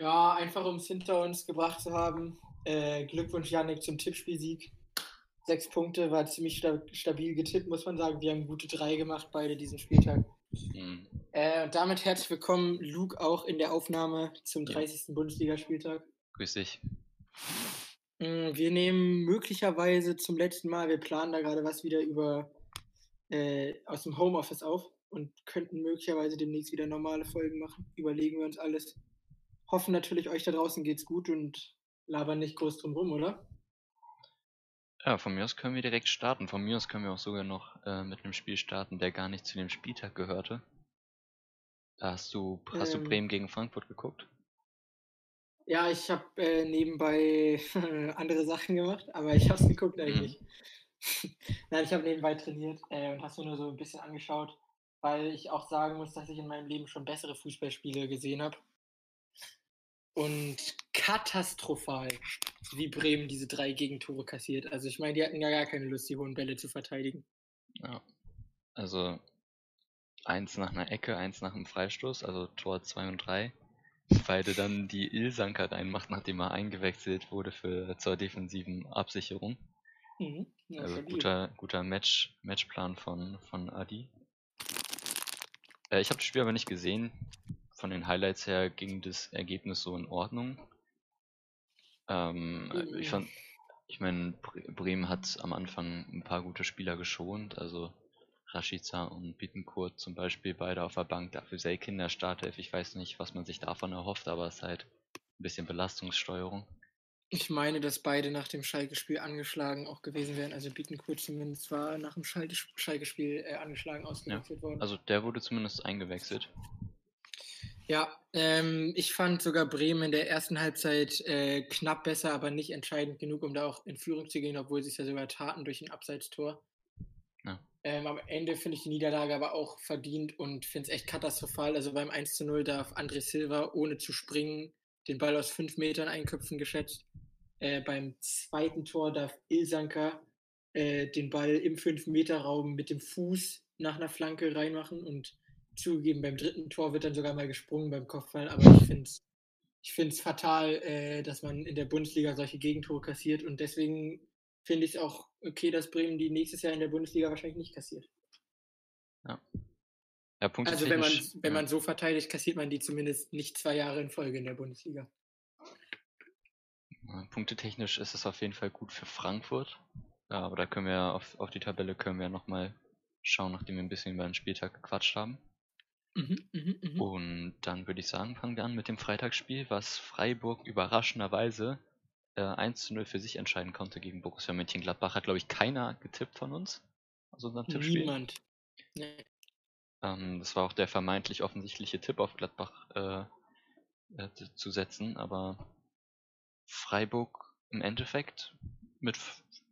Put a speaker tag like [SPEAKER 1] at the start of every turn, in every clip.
[SPEAKER 1] Ja, einfach um es hinter uns gebracht zu haben. Äh, Glückwunsch, Janik, zum Tippspielsieg. Sechs Punkte, war ziemlich stabil getippt, muss man sagen. Wir haben gute drei gemacht, beide diesen Spieltag. Mhm. Äh, und damit herzlich willkommen, Luke, auch in der Aufnahme zum 30. Ja. Bundesligaspieltag.
[SPEAKER 2] Grüß dich.
[SPEAKER 1] Mm, wir nehmen möglicherweise zum letzten Mal, wir planen da gerade was wieder über äh, aus dem Homeoffice auf und könnten möglicherweise demnächst wieder normale Folgen machen. Überlegen wir uns alles. Hoffen natürlich, euch da draußen geht's gut und labern nicht groß drum rum, oder?
[SPEAKER 2] Ja, von mir aus können wir direkt starten. Von mir aus können wir auch sogar noch äh, mit einem Spiel starten, der gar nicht zu dem Spieltag gehörte. Hast du, hast ähm, du Bremen gegen Frankfurt geguckt?
[SPEAKER 1] Ja, ich habe äh, nebenbei andere Sachen gemacht, aber ich habe es geguckt eigentlich. Mhm. Nein, ich habe nebenbei trainiert äh, und hast mir nur so ein bisschen angeschaut, weil ich auch sagen muss, dass ich in meinem Leben schon bessere Fußballspiele gesehen habe. Und katastrophal, wie Bremen diese drei Gegentore kassiert. Also ich meine, die hatten ja gar keine Lust, die hohen Bälle zu verteidigen.
[SPEAKER 2] Ja, also eins nach einer Ecke, eins nach einem Freistoß, also Tor 2 und 3. Beide dann die Ilsanker reinmacht, nachdem er eingewechselt wurde für zur defensiven Absicherung. Mhm, ja, also guter, guter Match, Matchplan von, von Adi. Äh, ich habe das Spiel aber nicht gesehen. Von den Highlights her ging das Ergebnis so in Ordnung. Ähm, mhm. Ich fand, ich meine, Bremen hat am Anfang ein paar gute Spieler geschont, also Rashica und Bittencourt zum Beispiel beide auf der Bank, dafür Selkin in der Startelf. Ich weiß nicht, was man sich davon erhofft, aber es ist halt ein bisschen Belastungssteuerung.
[SPEAKER 1] Ich meine, dass beide nach dem Schalke-Spiel angeschlagen auch gewesen wären. Also Bittencourt zumindest war nach dem Schalke-Spiel äh, angeschlagen ausgewechselt ja, worden.
[SPEAKER 2] Also der wurde zumindest eingewechselt.
[SPEAKER 1] Ja, ähm, ich fand sogar Bremen in der ersten Halbzeit äh, knapp besser, aber nicht entscheidend genug, um da auch in Führung zu gehen, obwohl sie es ja sogar taten durch ein Abseitstor. Ja. Ähm, am Ende finde ich die Niederlage aber auch verdient und finde es echt katastrophal. Also beim 1 zu 0 darf André Silva ohne zu springen den Ball aus fünf Metern einköpfen geschätzt. Äh, beim zweiten Tor darf Ilsanker äh, den Ball im 5-Meter-Raum mit dem Fuß nach einer Flanke reinmachen und zugegeben, beim dritten Tor wird dann sogar mal gesprungen beim Kopfball, aber ich finde es ich find's fatal, äh, dass man in der Bundesliga solche Gegentore kassiert und deswegen finde ich es auch okay, dass Bremen die nächstes Jahr in der Bundesliga wahrscheinlich nicht kassiert.
[SPEAKER 2] Ja.
[SPEAKER 1] Ja, also wenn man, wenn ja. man so verteidigt, kassiert man die zumindest nicht zwei Jahre in Folge in der Bundesliga.
[SPEAKER 2] Punktetechnisch ist es auf jeden Fall gut für Frankfurt. Ja, aber da können wir auf, auf die Tabelle können wir nochmal schauen, nachdem wir ein bisschen über den Spieltag gequatscht haben. Mhm, mh, mh. Und dann würde ich sagen, fangen wir an mit dem Freitagsspiel, was Freiburg überraschenderweise äh, 1 zu 0 für sich entscheiden konnte gegen Borussia Mönchengladbach. Hat, glaube ich, keiner getippt von uns aus unserem Tippspiel.
[SPEAKER 1] Niemand. Nee.
[SPEAKER 2] Ähm, das war auch der vermeintlich offensichtliche Tipp auf Gladbach äh, äh, zu setzen, aber Freiburg im Endeffekt mit,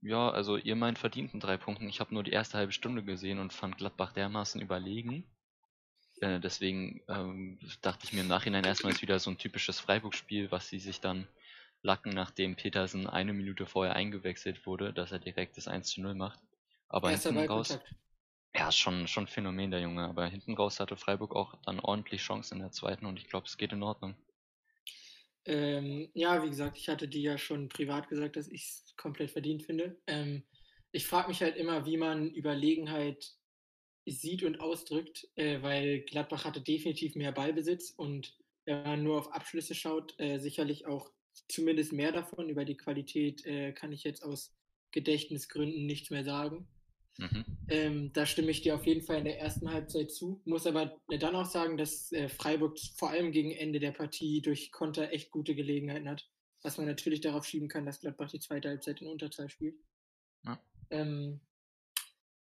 [SPEAKER 2] ja, also ihr meint verdienten drei Punkten. Ich habe nur die erste halbe Stunde gesehen und fand Gladbach dermaßen überlegen. Äh, deswegen ähm, dachte ich mir im Nachhinein erstmal ist wieder so ein typisches Freiburg-Spiel, was sie sich dann lacken, nachdem Petersen eine Minute vorher eingewechselt wurde, dass er direkt das 1 zu 0 macht. Aber hinten raus. Ja, schon, schon ein Phänomen, der Junge. Aber hinten raus hatte Freiburg auch dann ordentlich Chance in der zweiten und ich glaube, es geht in Ordnung.
[SPEAKER 1] Ähm, ja, wie gesagt, ich hatte dir ja schon privat gesagt, dass ich es komplett verdient finde. Ähm, ich frage mich halt immer, wie man Überlegenheit sieht und ausdrückt, äh, weil Gladbach hatte definitiv mehr Ballbesitz und wenn man nur auf Abschlüsse schaut, äh, sicherlich auch zumindest mehr davon. Über die Qualität äh, kann ich jetzt aus Gedächtnisgründen nichts mehr sagen. Mhm. Ähm, da stimme ich dir auf jeden Fall in der ersten Halbzeit zu. Muss aber dann auch sagen, dass äh, Freiburg vor allem gegen Ende der Partie durch Konter echt gute Gelegenheiten hat. Was man natürlich darauf schieben kann, dass Gladbach die zweite Halbzeit in Unterzahl spielt. Ja. Ähm,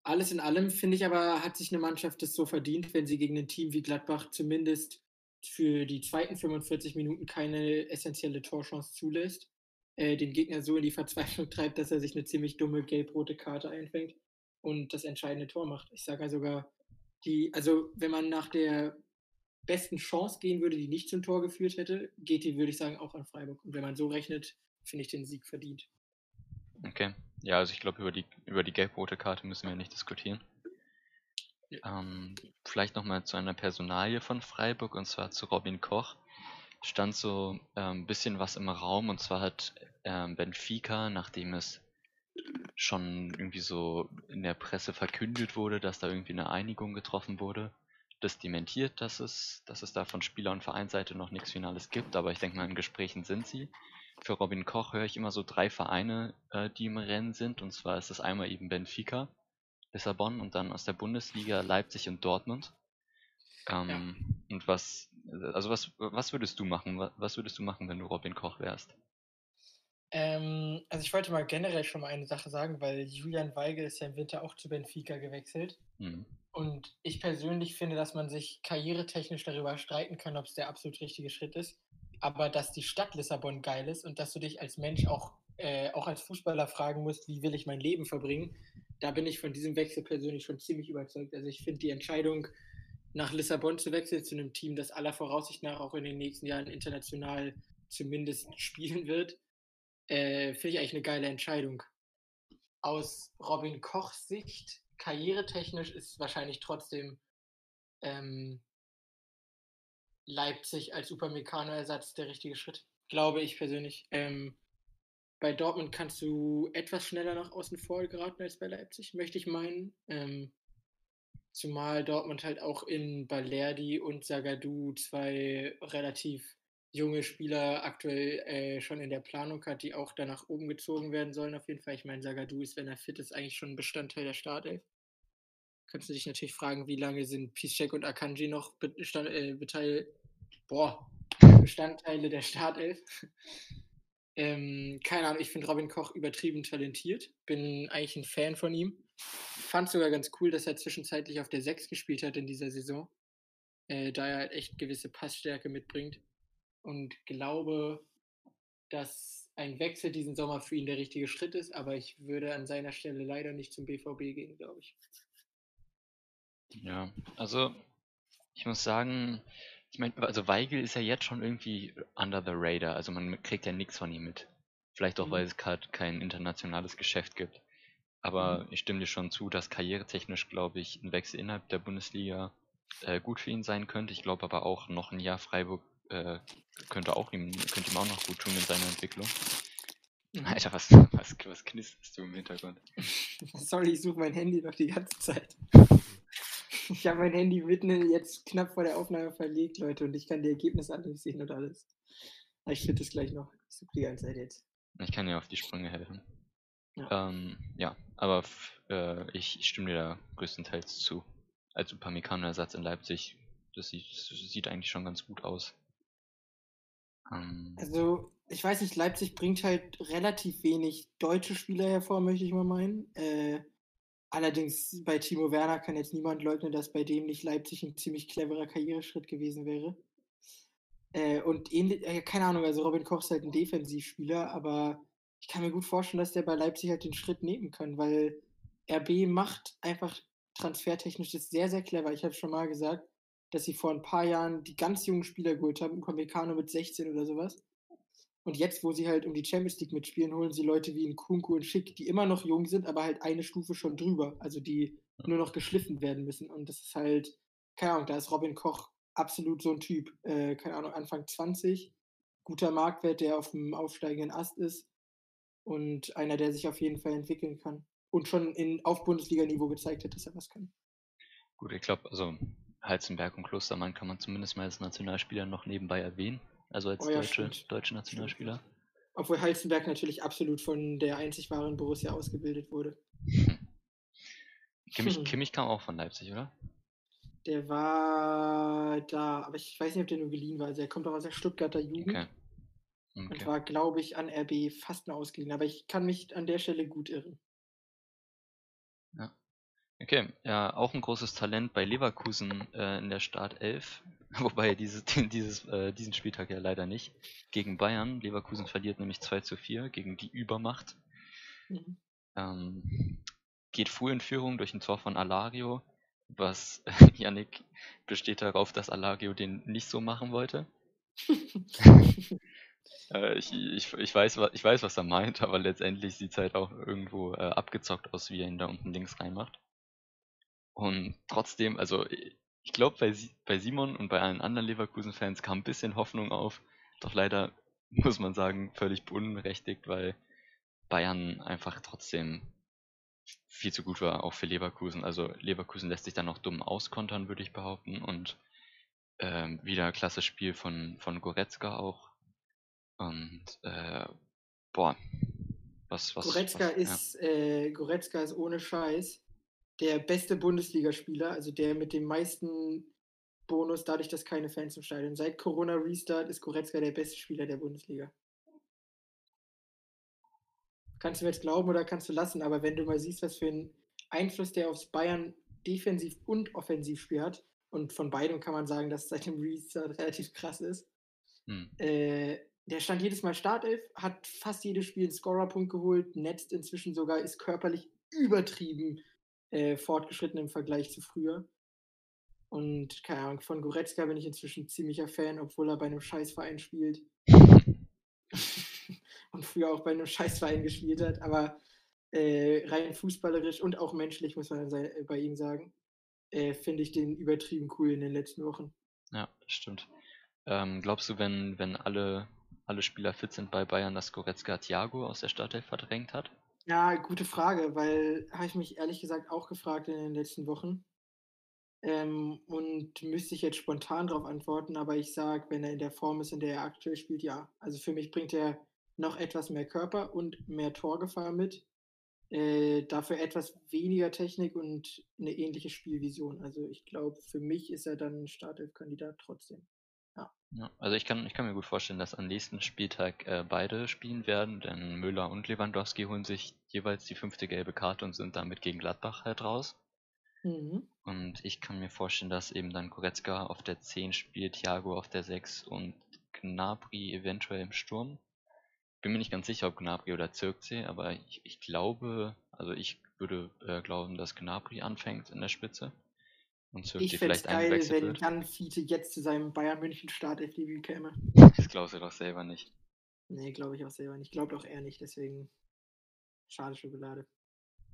[SPEAKER 1] alles in allem finde ich aber, hat sich eine Mannschaft das so verdient, wenn sie gegen ein Team wie Gladbach zumindest für die zweiten 45 Minuten keine essentielle Torchance zulässt, äh, den Gegner so in die Verzweiflung treibt, dass er sich eine ziemlich dumme gelb-rote Karte einfängt und das entscheidende Tor macht. Ich sage ja sogar, die, also wenn man nach der besten Chance gehen würde, die nicht zum Tor geführt hätte, geht die, würde ich sagen, auch an Freiburg. Und wenn man so rechnet, finde ich den Sieg verdient.
[SPEAKER 2] Okay. Ja, also ich glaube, über die, über die gelb-rote Karte müssen wir nicht diskutieren. Ja. Ähm, vielleicht nochmal zu einer Personalie von Freiburg, und zwar zu Robin Koch. stand so ein ähm, bisschen was im Raum und zwar hat ähm, Benfica, nachdem es schon irgendwie so in der Presse verkündet wurde, dass da irgendwie eine Einigung getroffen wurde, das dementiert, dass es, dass es da von Spieler- und Vereinsseite noch nichts Finales gibt, aber ich denke mal, in Gesprächen sind sie. Für Robin Koch höre ich immer so drei Vereine, äh, die im Rennen sind, und zwar ist es einmal eben Benfica, Lissabon und dann aus der Bundesliga Leipzig und Dortmund. Ähm, ja. Und was, also was, was würdest du machen? Was würdest du machen, wenn du Robin Koch wärst?
[SPEAKER 1] Ähm, also ich wollte mal generell schon mal eine Sache sagen, weil Julian Weigel ist ja im Winter auch zu Benfica gewechselt. Mhm. Und ich persönlich finde, dass man sich karrieretechnisch darüber streiten kann, ob es der absolut richtige Schritt ist. Aber dass die Stadt Lissabon geil ist und dass du dich als Mensch auch, äh, auch als Fußballer fragen musst, wie will ich mein Leben verbringen, da bin ich von diesem Wechsel persönlich schon ziemlich überzeugt. Also ich finde die Entscheidung, nach Lissabon zu wechseln, zu einem Team, das aller Voraussicht nach auch in den nächsten Jahren international zumindest spielen wird, äh, finde ich eigentlich eine geile Entscheidung. Aus Robin Kochs Sicht karrieretechnisch ist wahrscheinlich trotzdem ähm, Leipzig als Upamecano-Ersatz der richtige Schritt. Glaube ich persönlich. Ähm, bei Dortmund kannst du etwas schneller nach außen vor geraten als bei Leipzig, möchte ich meinen. Ähm, zumal Dortmund halt auch in Balerdi und Sagadu zwei relativ junge Spieler aktuell äh, schon in der Planung hat, die auch danach oben gezogen werden sollen auf jeden Fall. Ich meine, Sagadu ist, wenn er fit ist, eigentlich schon ein Bestandteil der Startelf kannst du dich natürlich fragen, wie lange sind Piszczek und Akanji noch Bestand, äh, Beteil, boah, Bestandteile der Startelf. ähm, keine Ahnung, ich finde Robin Koch übertrieben talentiert. Bin eigentlich ein Fan von ihm. Fand sogar ganz cool, dass er zwischenzeitlich auf der 6 gespielt hat in dieser Saison. Äh, da er halt echt gewisse Passstärke mitbringt. Und glaube, dass ein Wechsel diesen Sommer für ihn der richtige Schritt ist, aber ich würde an seiner Stelle leider nicht zum BVB gehen, glaube ich.
[SPEAKER 2] Ja, also ich muss sagen, ich meine, also Weigel ist ja jetzt schon irgendwie under the radar, also man kriegt ja nichts von ihm mit. Vielleicht auch, mhm. weil es gerade kein internationales Geschäft gibt. Aber mhm. ich stimme dir schon zu, dass karrieretechnisch, glaube ich, ein Wechsel innerhalb der Bundesliga äh, gut für ihn sein könnte. Ich glaube aber auch, noch ein Jahr Freiburg äh, könnte, auch ihm, könnte ihm auch noch gut tun in seiner Entwicklung. Mhm. Alter, was, was, was knisterst du im Hintergrund?
[SPEAKER 1] Sorry, ich suche mein Handy noch die ganze Zeit. Ich habe mein Handy mitten jetzt knapp vor der Aufnahme verlegt, Leute, und ich kann die Ergebnisse sehen und alles. Aber ich finde das gleich noch. Ich suche die ganze Zeit jetzt.
[SPEAKER 2] Ich kann dir auf die Sprünge helfen. Ja, ähm, ja aber äh, ich, ich, stimme dir da größtenteils zu. Als Upamecano-Ersatz in Leipzig, das sieht, das sieht, eigentlich schon ganz gut aus.
[SPEAKER 1] Ähm, also, ich weiß nicht, Leipzig bringt halt relativ wenig deutsche Spieler hervor, möchte ich mal meinen. Äh, Allerdings bei Timo Werner kann jetzt niemand leugnen, dass bei dem nicht Leipzig ein ziemlich cleverer Karriereschritt gewesen wäre. Äh, und ähnlich, äh, keine Ahnung, also Robin Koch ist halt ein Defensivspieler, aber ich kann mir gut vorstellen, dass der bei Leipzig halt den Schritt nehmen kann, weil RB macht einfach transfertechnisch das sehr, sehr clever. Ich habe schon mal gesagt, dass sie vor ein paar Jahren die ganz jungen Spieler geholt haben, Upamecano mit 16 oder sowas. Und jetzt, wo sie halt um die Champions League mitspielen, holen sie Leute wie in Kunku und Schick, die immer noch jung sind, aber halt eine Stufe schon drüber. Also die nur noch geschliffen werden müssen. Und das ist halt, keine Ahnung, da ist Robin Koch absolut so ein Typ. Äh, keine Ahnung, Anfang 20, guter Marktwert, der auf dem aufsteigenden Ast ist. Und einer, der sich auf jeden Fall entwickeln kann. Und schon in, auf Bundesliga-Niveau gezeigt hat, dass er was kann.
[SPEAKER 2] Gut, ich glaube, also Heizenberg und Klostermann kann man zumindest mal als Nationalspieler noch nebenbei erwähnen. Also als oh ja, deutsche, deutsche Nationalspieler.
[SPEAKER 1] Obwohl Halzenberg natürlich absolut von der einzig wahren Borussia ausgebildet wurde.
[SPEAKER 2] Kimmich, hm. Kimmich kam auch von Leipzig, oder?
[SPEAKER 1] Der war da, aber ich weiß nicht, ob der nur geliehen war. Also er kommt auch aus der Stuttgarter Jugend. Okay. Okay. Und war, glaube ich, an RB fast nur ausgeliehen. Aber ich kann mich an der Stelle gut irren.
[SPEAKER 2] Ja. Okay, ja, auch ein großes Talent bei Leverkusen äh, in der Startelf. Wobei dieses, dieses, äh, diesen Spieltag ja leider nicht. Gegen Bayern. Leverkusen verliert nämlich 2 zu 4 gegen die Übermacht. Mhm. Ähm, geht früh in Führung durch ein Tor von Alario, was Yannick besteht darauf, dass Alario den nicht so machen wollte. äh, ich, ich, ich, weiß, ich weiß, was er meint, aber letztendlich sieht es halt auch irgendwo äh, abgezockt aus, wie er ihn da unten links reinmacht. Und trotzdem, also ich glaube, bei, bei Simon und bei allen anderen Leverkusen-Fans kam ein bisschen Hoffnung auf, Doch leider muss man sagen, völlig unberechtigt, weil Bayern einfach trotzdem viel zu gut war, auch für Leverkusen. Also Leverkusen lässt sich dann noch dumm auskontern, würde ich behaupten. Und ähm, wieder klasse Spiel von, von Goretzka auch. Und äh, boah, was, was.
[SPEAKER 1] Goretzka,
[SPEAKER 2] was,
[SPEAKER 1] ist, ja. äh, Goretzka ist ohne Scheiß der beste Bundesligaspieler, also der mit dem meisten Bonus, dadurch, dass keine Fans im Stadion. Seit Corona Restart ist Goretzka der beste Spieler der Bundesliga. Kannst du mir jetzt glauben oder kannst du lassen, aber wenn du mal siehst, was für einen Einfluss der aufs Bayern defensiv und Offensivspiel hat, und von beidem kann man sagen, dass es seit dem Restart relativ krass ist. Hm. Äh, der stand jedes Mal Startelf, hat fast jedes Spiel einen Scorerpunkt geholt, netzt inzwischen sogar, ist körperlich übertrieben äh, fortgeschritten im Vergleich zu früher. Und keine Ahnung, von Goretzka bin ich inzwischen ziemlicher Fan, obwohl er bei einem Scheißverein spielt. und früher auch bei einem Scheißverein gespielt hat. Aber äh, rein fußballerisch und auch menschlich, muss man bei ihm sagen, äh, finde ich den übertrieben cool in den letzten Wochen.
[SPEAKER 2] Ja, stimmt. Ähm, glaubst du, wenn, wenn alle, alle Spieler fit sind bei Bayern, dass Goretzka Thiago aus der Startelf verdrängt hat?
[SPEAKER 1] Ja, gute Frage, weil habe ich mich ehrlich gesagt auch gefragt in den letzten Wochen. Ähm, und müsste ich jetzt spontan darauf antworten, aber ich sage, wenn er in der Form ist, in der er aktuell spielt, ja. Also für mich bringt er noch etwas mehr Körper und mehr Torgefahr mit. Äh, dafür etwas weniger Technik und eine ähnliche Spielvision. Also ich glaube, für mich ist er dann ein Startelf-Kandidat trotzdem. Ja.
[SPEAKER 2] ja. also ich kann, ich kann mir gut vorstellen, dass am nächsten Spieltag äh, beide spielen werden, denn Müller und Lewandowski holen sich jeweils die fünfte gelbe Karte und sind damit gegen Gladbach halt raus. Mhm. Und ich kann mir vorstellen, dass eben dann Goretzka auf der 10 spielt, Thiago auf der 6 und Gnabry eventuell im Sturm. Bin mir nicht ganz sicher, ob Gnabry oder Zirkzee, aber ich, ich glaube, also ich würde äh, glauben, dass Gnabry anfängt in der Spitze.
[SPEAKER 1] Und Zirkzee vielleicht geil, wenn wird. Jan Fiete jetzt zu seinem Bayern München Startelf-Debüt käme.
[SPEAKER 2] Das glaubst du doch selber nicht.
[SPEAKER 1] Nee, glaube ich auch selber nicht. Glaube auch eher nicht, deswegen schade Schokolade.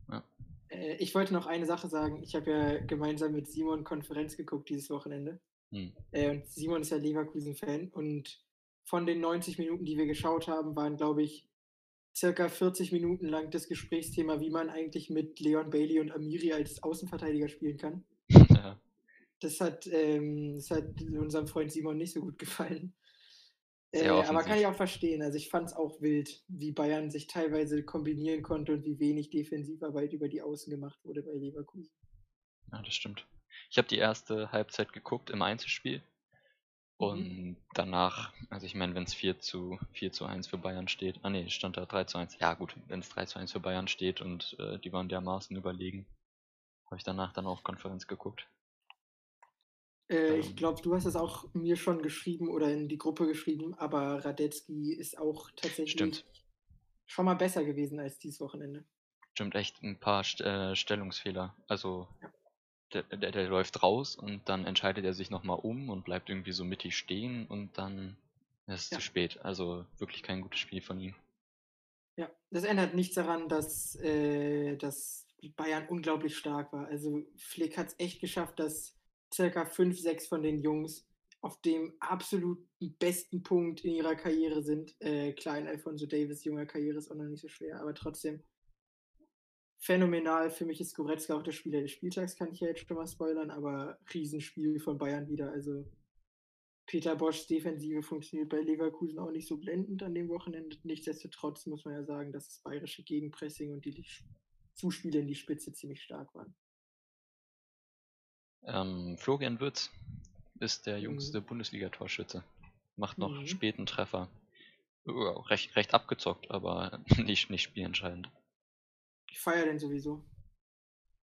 [SPEAKER 1] Ja. Äh, ich wollte noch eine Sache sagen. Ich habe ja gemeinsam mit Simon Konferenz geguckt dieses Wochenende. Hm. Äh, und Simon ist ja Leverkusen-Fan. Und von den 90 Minuten, die wir geschaut haben, waren, glaube ich, circa 40 Minuten lang das Gesprächsthema, wie man eigentlich mit Leon Bailey und Amiri als Außenverteidiger spielen kann. Das, hat, ähm, das hat unserem Freund Simon nicht so gut gefallen. Äh, aber kann ich auch verstehen. Also ich fand es auch wild, wie Bayern sich teilweise kombinieren konnte und wie wenig Defensivarbeit über die Außen gemacht wurde bei Leverkusen.
[SPEAKER 2] Ja, das stimmt. Ich habe die erste Halbzeit geguckt im Einzelspiel. Und mhm. danach, also ich meine, wenn es 4 zu, 4 zu 1 für Bayern steht, ah ne, stand da 3 zu 1. Ja gut, wenn es 3 zu 1 für Bayern steht und äh, die waren dermaßen überlegen, habe ich danach dann auch Konferenz geguckt.
[SPEAKER 1] Äh, ähm, ich glaube, du hast es auch mir schon geschrieben oder in die Gruppe geschrieben, aber Radetzky ist auch tatsächlich stimmt. schon mal besser gewesen als dieses Wochenende.
[SPEAKER 2] Stimmt, echt ein paar St äh, Stellungsfehler. Also ja. der, der, der, läuft raus und dann entscheidet er sich nochmal um und bleibt irgendwie so mittig stehen und dann ist es ja. zu spät. Also wirklich kein gutes Spiel von ihm.
[SPEAKER 1] Ja, das ändert nichts daran, dass, äh, dass Bayern unglaublich stark war. Also Flick hat es echt geschafft, dass circa fünf, sechs von den Jungs auf dem absolut besten Punkt in ihrer Karriere sind. Äh, klein Alfonso Davis junger Karriere ist auch noch nicht so schwer, aber trotzdem phänomenal. Für mich ist Goretzka auch der Spieler des Spieltags, kann ich ja jetzt schon mal spoilern, aber Riesenspiel von Bayern wieder. Also Peter Boschs Defensive funktioniert bei Leverkusen auch nicht so blendend an dem Wochenende. Nichtsdestotrotz muss man ja sagen, dass das bayerische Gegenpressing und die Zuspiele in die Spitze ziemlich stark waren.
[SPEAKER 2] Ähm, Florian Würz ist der mhm. jüngste mhm. Bundesliga-Torschütze. Macht noch mhm. späten Treffer. Uh, recht, recht abgezockt, aber nicht, nicht spielentscheidend.
[SPEAKER 1] Ich feiere den sowieso.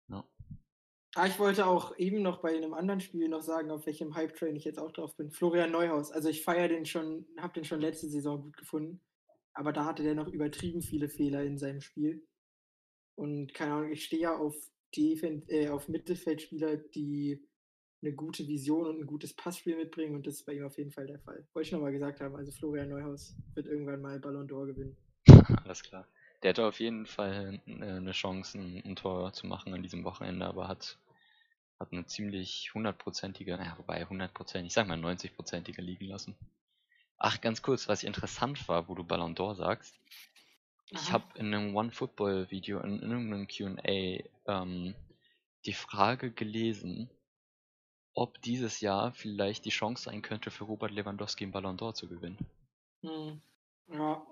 [SPEAKER 1] Ja. Ah, ich wollte auch eben noch bei einem anderen Spiel noch sagen, auf welchem Hype-Train ich jetzt auch drauf bin. Florian Neuhaus. Also ich feiere den schon, habe den schon letzte Saison gut gefunden. Aber da hatte der noch übertrieben viele Fehler in seinem Spiel. Und keine Ahnung, ich stehe ja auf Defen äh, auf Mittelfeldspieler, die eine gute Vision und ein gutes Passspiel mitbringen und das ist bei ihm auf jeden Fall der Fall. Wollte ich nochmal gesagt haben, also Florian Neuhaus wird irgendwann mal Ballon d'Or gewinnen.
[SPEAKER 2] Alles klar. Der hatte auf jeden Fall eine Chance, ein, Tor zu machen an diesem Wochenende, aber hat, hat eine ziemlich hundertprozentige, naja, wobei hundertprozentig, ich sag mal neunzigprozentige liegen lassen. Ach, ganz kurz, was interessant war, wo du Ballon d'Or sagst. Ich
[SPEAKER 1] Aha.
[SPEAKER 2] habe in einem OneFootball-Video, in, in irgendeinem Q&A, ähm, die Frage gelesen, ob dieses Jahr vielleicht die Chance sein könnte, für Robert Lewandowski einen Ballon d'Or zu gewinnen.
[SPEAKER 1] Hm. Ja.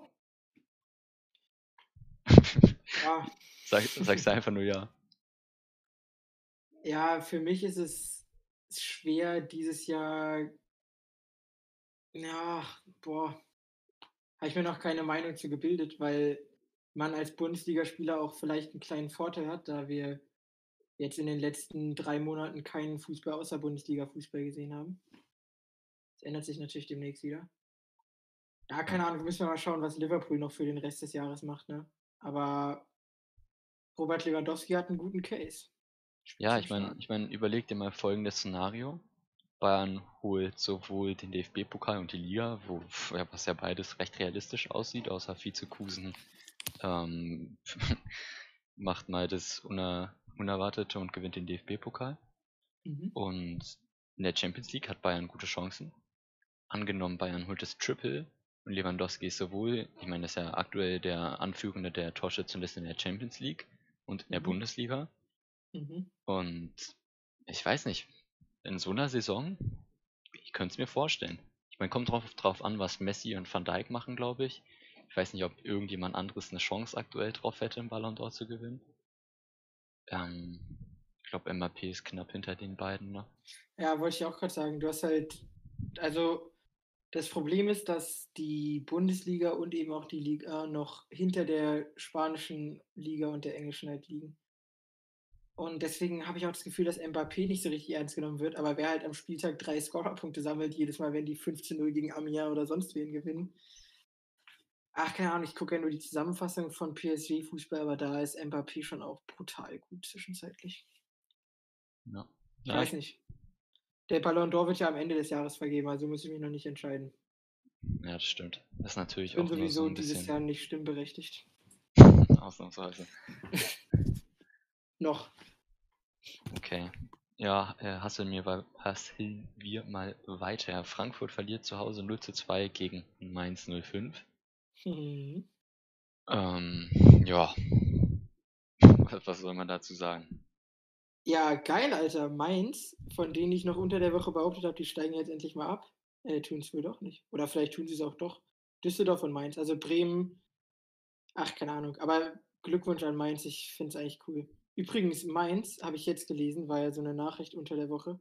[SPEAKER 1] ja.
[SPEAKER 2] Sag, sagst du einfach nur ja.
[SPEAKER 1] Ja, für mich ist es schwer, dieses Jahr. Ja, boah. Habe ich mir noch keine Meinung zu gebildet, weil man als Bundesligaspieler auch vielleicht einen kleinen Vorteil hat, da wir jetzt in den letzten drei Monaten keinen Fußball außer Bundesliga-Fußball gesehen haben. Das ändert sich natürlich demnächst wieder. Ja, keine Ahnung, müssen wir mal schauen, was Liverpool noch für den Rest des Jahres macht, ne? Aber Robert Lewandowski hat einen guten Case.
[SPEAKER 2] Ja, ich meine, ich mein, überleg dir mal folgendes Szenario. Bayern holt sowohl den DFB-Pokal und die Liga, wo, was ja beides recht realistisch aussieht, außer Vizekusen ähm, macht mal das Uner Unerwartete und gewinnt den DFB-Pokal.
[SPEAKER 1] Mhm.
[SPEAKER 2] Und in der Champions League hat Bayern gute Chancen. Angenommen, Bayern holt das Triple und Lewandowski ist sowohl, ich meine, das ist ja aktuell der Anführende der Torschützenliste in der Champions League und in der
[SPEAKER 1] Mhm.
[SPEAKER 2] Bundesliga.
[SPEAKER 1] Mhm.
[SPEAKER 2] Und ich weiß nicht, in so einer Saison, ich könnte es mir vorstellen. Ich meine, kommt drauf, drauf an, was Messi und Van Dijk machen, glaube ich. Ich weiß nicht, ob irgendjemand anderes eine Chance aktuell drauf hätte, einen Ballon d'Or zu gewinnen. Ähm, ich glaube, Mbappé ist knapp hinter den beiden, ne?
[SPEAKER 1] Ja, wollte ich auch gerade sagen. Du hast halt, also das Problem ist, dass die Bundesliga und eben auch die Liga noch hinter der spanischen Liga und der englischen halt liegen. Und deswegen habe ich auch das Gefühl, dass Mbappé nicht so richtig ernst genommen wird, aber wer halt am Spieltag drei Scorerpunkte sammelt, jedes Mal, wenn die 15-0 gegen Amiens oder sonst wen gewinnen. Ach, keine Ahnung, ich gucke ja nur die Zusammenfassung von PSG-Fußball, aber da ist Mbappé schon auch brutal gut zwischenzeitlich.
[SPEAKER 2] Ja.
[SPEAKER 1] Ich
[SPEAKER 2] Ja,
[SPEAKER 1] weiß
[SPEAKER 2] ich,
[SPEAKER 1] nicht. Der Ballon d'Or wird ja am Ende des Jahres vergeben, also muss ich mich noch nicht entscheiden.
[SPEAKER 2] ja, das stimmt. Das ist natürlich
[SPEAKER 1] Ich bin
[SPEAKER 2] auch so
[SPEAKER 1] sowieso
[SPEAKER 2] ein
[SPEAKER 1] dieses
[SPEAKER 2] bisschen
[SPEAKER 1] Jahr nicht stimmberechtigt.
[SPEAKER 2] ausnahmsweise.
[SPEAKER 1] Noch.
[SPEAKER 2] Okay. Ja, äh, hasseln wir, wa- hasseln wir mal weiter. Frankfurt verliert zu Hause 0 zu 2 gegen Mainz 05.
[SPEAKER 1] Mhm.
[SPEAKER 2] Ähm, ja. Was, soll man dazu sagen?
[SPEAKER 1] Ja, geil, Alter. Mainz, von denen ich noch unter der Woche behauptet habe, die steigen jetzt endlich mal ab. Äh, tun es wohl doch nicht. Oder vielleicht tun sie es auch doch. Düsseldorf und Mainz. Also Bremen. Ach, keine Ahnung. Aber Glückwunsch an Mainz. Ich finde es eigentlich cool. Übrigens, Mainz, habe ich jetzt gelesen, war ja so eine Nachricht unter der Woche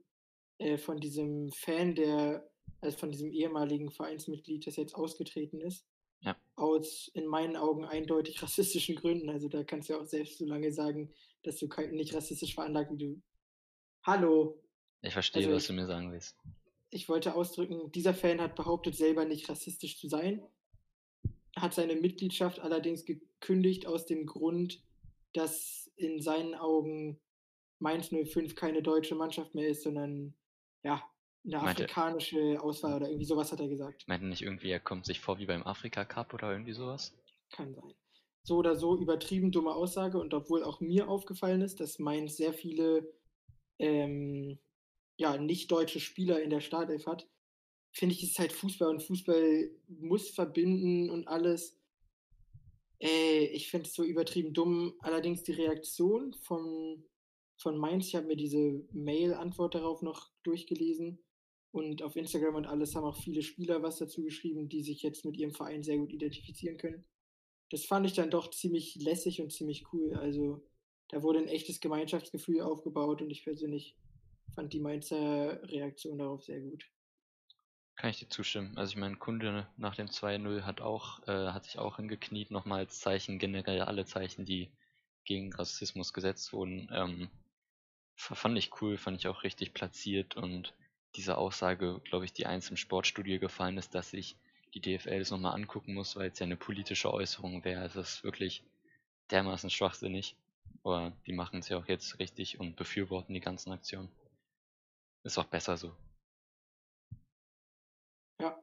[SPEAKER 1] äh, von diesem Fan, der, also von diesem ehemaligen Vereinsmitglied, das jetzt ausgetreten ist.
[SPEAKER 2] Ja.
[SPEAKER 1] Aus in meinen Augen eindeutig rassistischen Gründen. Also da kannst du ja auch selbst so lange sagen, dass du nicht rassistisch veranlagt, wie du. Hallo,
[SPEAKER 2] Ich verstehe,
[SPEAKER 1] Also
[SPEAKER 2] was
[SPEAKER 1] ich-
[SPEAKER 2] du mir sagen willst.
[SPEAKER 1] ich wollte ausdrücken, dieser Fan hat behauptet, selber nicht rassistisch zu sein, hat seine Mitgliedschaft allerdings gekündigt aus dem Grund, dass in seinen Augen Mainz 05 keine deutsche Mannschaft mehr ist, sondern ja, eine
[SPEAKER 2] Meinte-
[SPEAKER 1] afrikanische Auswahl oder irgendwie sowas hat er gesagt.
[SPEAKER 2] Meinte nicht irgendwie, er kommt sich vor wie beim Afrika Cup oder irgendwie sowas?
[SPEAKER 1] Kann sein. So oder so übertrieben dumme Aussage und obwohl auch mir aufgefallen ist, dass Mainz sehr viele ähm, ja, nicht deutsche Spieler in der Startelf hat, finde ich, ist es halt Fußball und Fußball muss verbinden und alles. Äh, ich finde es so übertrieben dumm. Allerdings die Reaktion von, von Mainz, ich habe mir diese Mail-Antwort darauf noch durchgelesen und auf Instagram und alles haben auch viele Spieler was dazu geschrieben, die sich jetzt mit ihrem Verein sehr gut identifizieren können. Das fand ich dann doch ziemlich lässig und ziemlich cool. Also da wurde ein echtes Gemeinschaftsgefühl aufgebaut und ich persönlich fand die Mainzer Reaktion darauf sehr gut.
[SPEAKER 2] Kann ich dir zustimmen. Also ich meine, Kunde nach dem 2-0 hat auch, äh, hat sich auch hingekniet, nochmal als Zeichen, generell alle Zeichen, die gegen Rassismus gesetzt wurden. Ähm, fand ich cool, fand ich auch richtig platziert und diese Aussage, glaube ich, die eins im Sportstudio gefallen ist, dass sich die DFL das nochmal angucken muss, weil es ja eine politische Äußerung wäre. Es ist wirklich dermaßen schwachsinnig. Aber die machen es ja auch jetzt richtig und befürworten die ganzen Aktionen. Ist auch besser so.
[SPEAKER 1] Ja.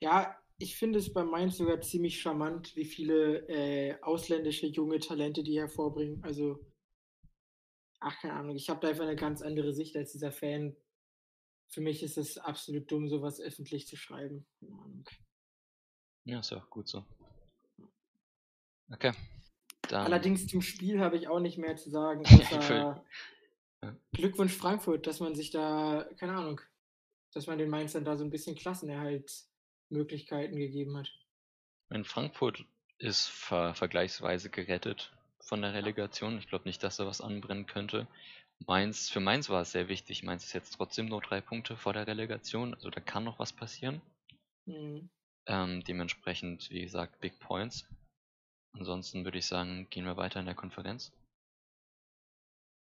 [SPEAKER 1] Ja, ich finde es bei Mainz sogar ziemlich charmant, wie viele äh, ausländische junge Talente die hervorbringen. Also, ach, keine Ahnung, ich habe da einfach eine ganz andere Sicht als dieser Fan für mich ist es absolut dumm, sowas öffentlich zu schreiben. Keine Ahnung.
[SPEAKER 2] Ja, ist ja auch gut so. Okay. Dann.
[SPEAKER 1] Allerdings zum Spiel habe ich auch nicht mehr zu sagen. Außer
[SPEAKER 2] Ja.
[SPEAKER 1] Glückwunsch Frankfurt, dass man sich da, keine Ahnung, dass man den Mainzern da so ein bisschen Klassenerhaltsmöglichkeiten gegeben hat.
[SPEAKER 2] In Frankfurt ist ver vergleichsweise gerettet von der Relegation. Ich glaube nicht, dass da was anbrennen könnte. Mainz, für Mainz war es sehr wichtig. Mainz ist jetzt trotzdem nur drei Punkte vor der Relegation. Also da kann noch was passieren.
[SPEAKER 1] Mhm.
[SPEAKER 2] Ähm, dementsprechend, wie gesagt, Big Points. Ansonsten würde ich sagen, gehen wir weiter in der Konferenz.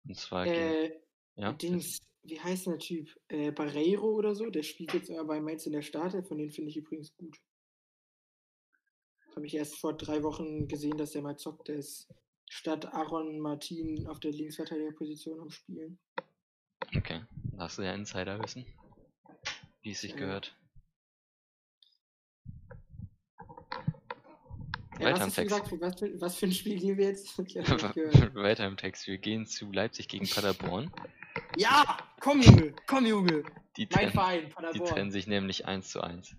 [SPEAKER 2] Und zwar gehen,
[SPEAKER 1] Äh,
[SPEAKER 2] ja,
[SPEAKER 1] Dings, wie heißt der Typ? Äh, Barreiro oder so? Der spielt jetzt immer bei Mainz in der Startelf, von dem finde ich übrigens gut. Habe ich erst vor drei Wochen gesehen, dass der mal zockt. Der ist statt Aaron Martin auf der Linksverteidigerposition am Spielen.
[SPEAKER 2] okay. Hast du ja Insiderwissen. Wie es sich
[SPEAKER 1] Ja.
[SPEAKER 2] gehört.
[SPEAKER 1] Ja,
[SPEAKER 2] Weiter im
[SPEAKER 1] du
[SPEAKER 2] Text.
[SPEAKER 1] gesagt? Was für, was für ein Spiel gehen wir jetzt?
[SPEAKER 2] Weiter im Text. Wir gehen zu Leipzig gegen Paderborn.
[SPEAKER 1] Ja, komm Junge, komm Junge.
[SPEAKER 2] Die
[SPEAKER 1] Mein
[SPEAKER 2] trennen,
[SPEAKER 1] Verein,
[SPEAKER 2] die
[SPEAKER 1] Paderborn.
[SPEAKER 2] trennen sich nämlich 1 zu 1.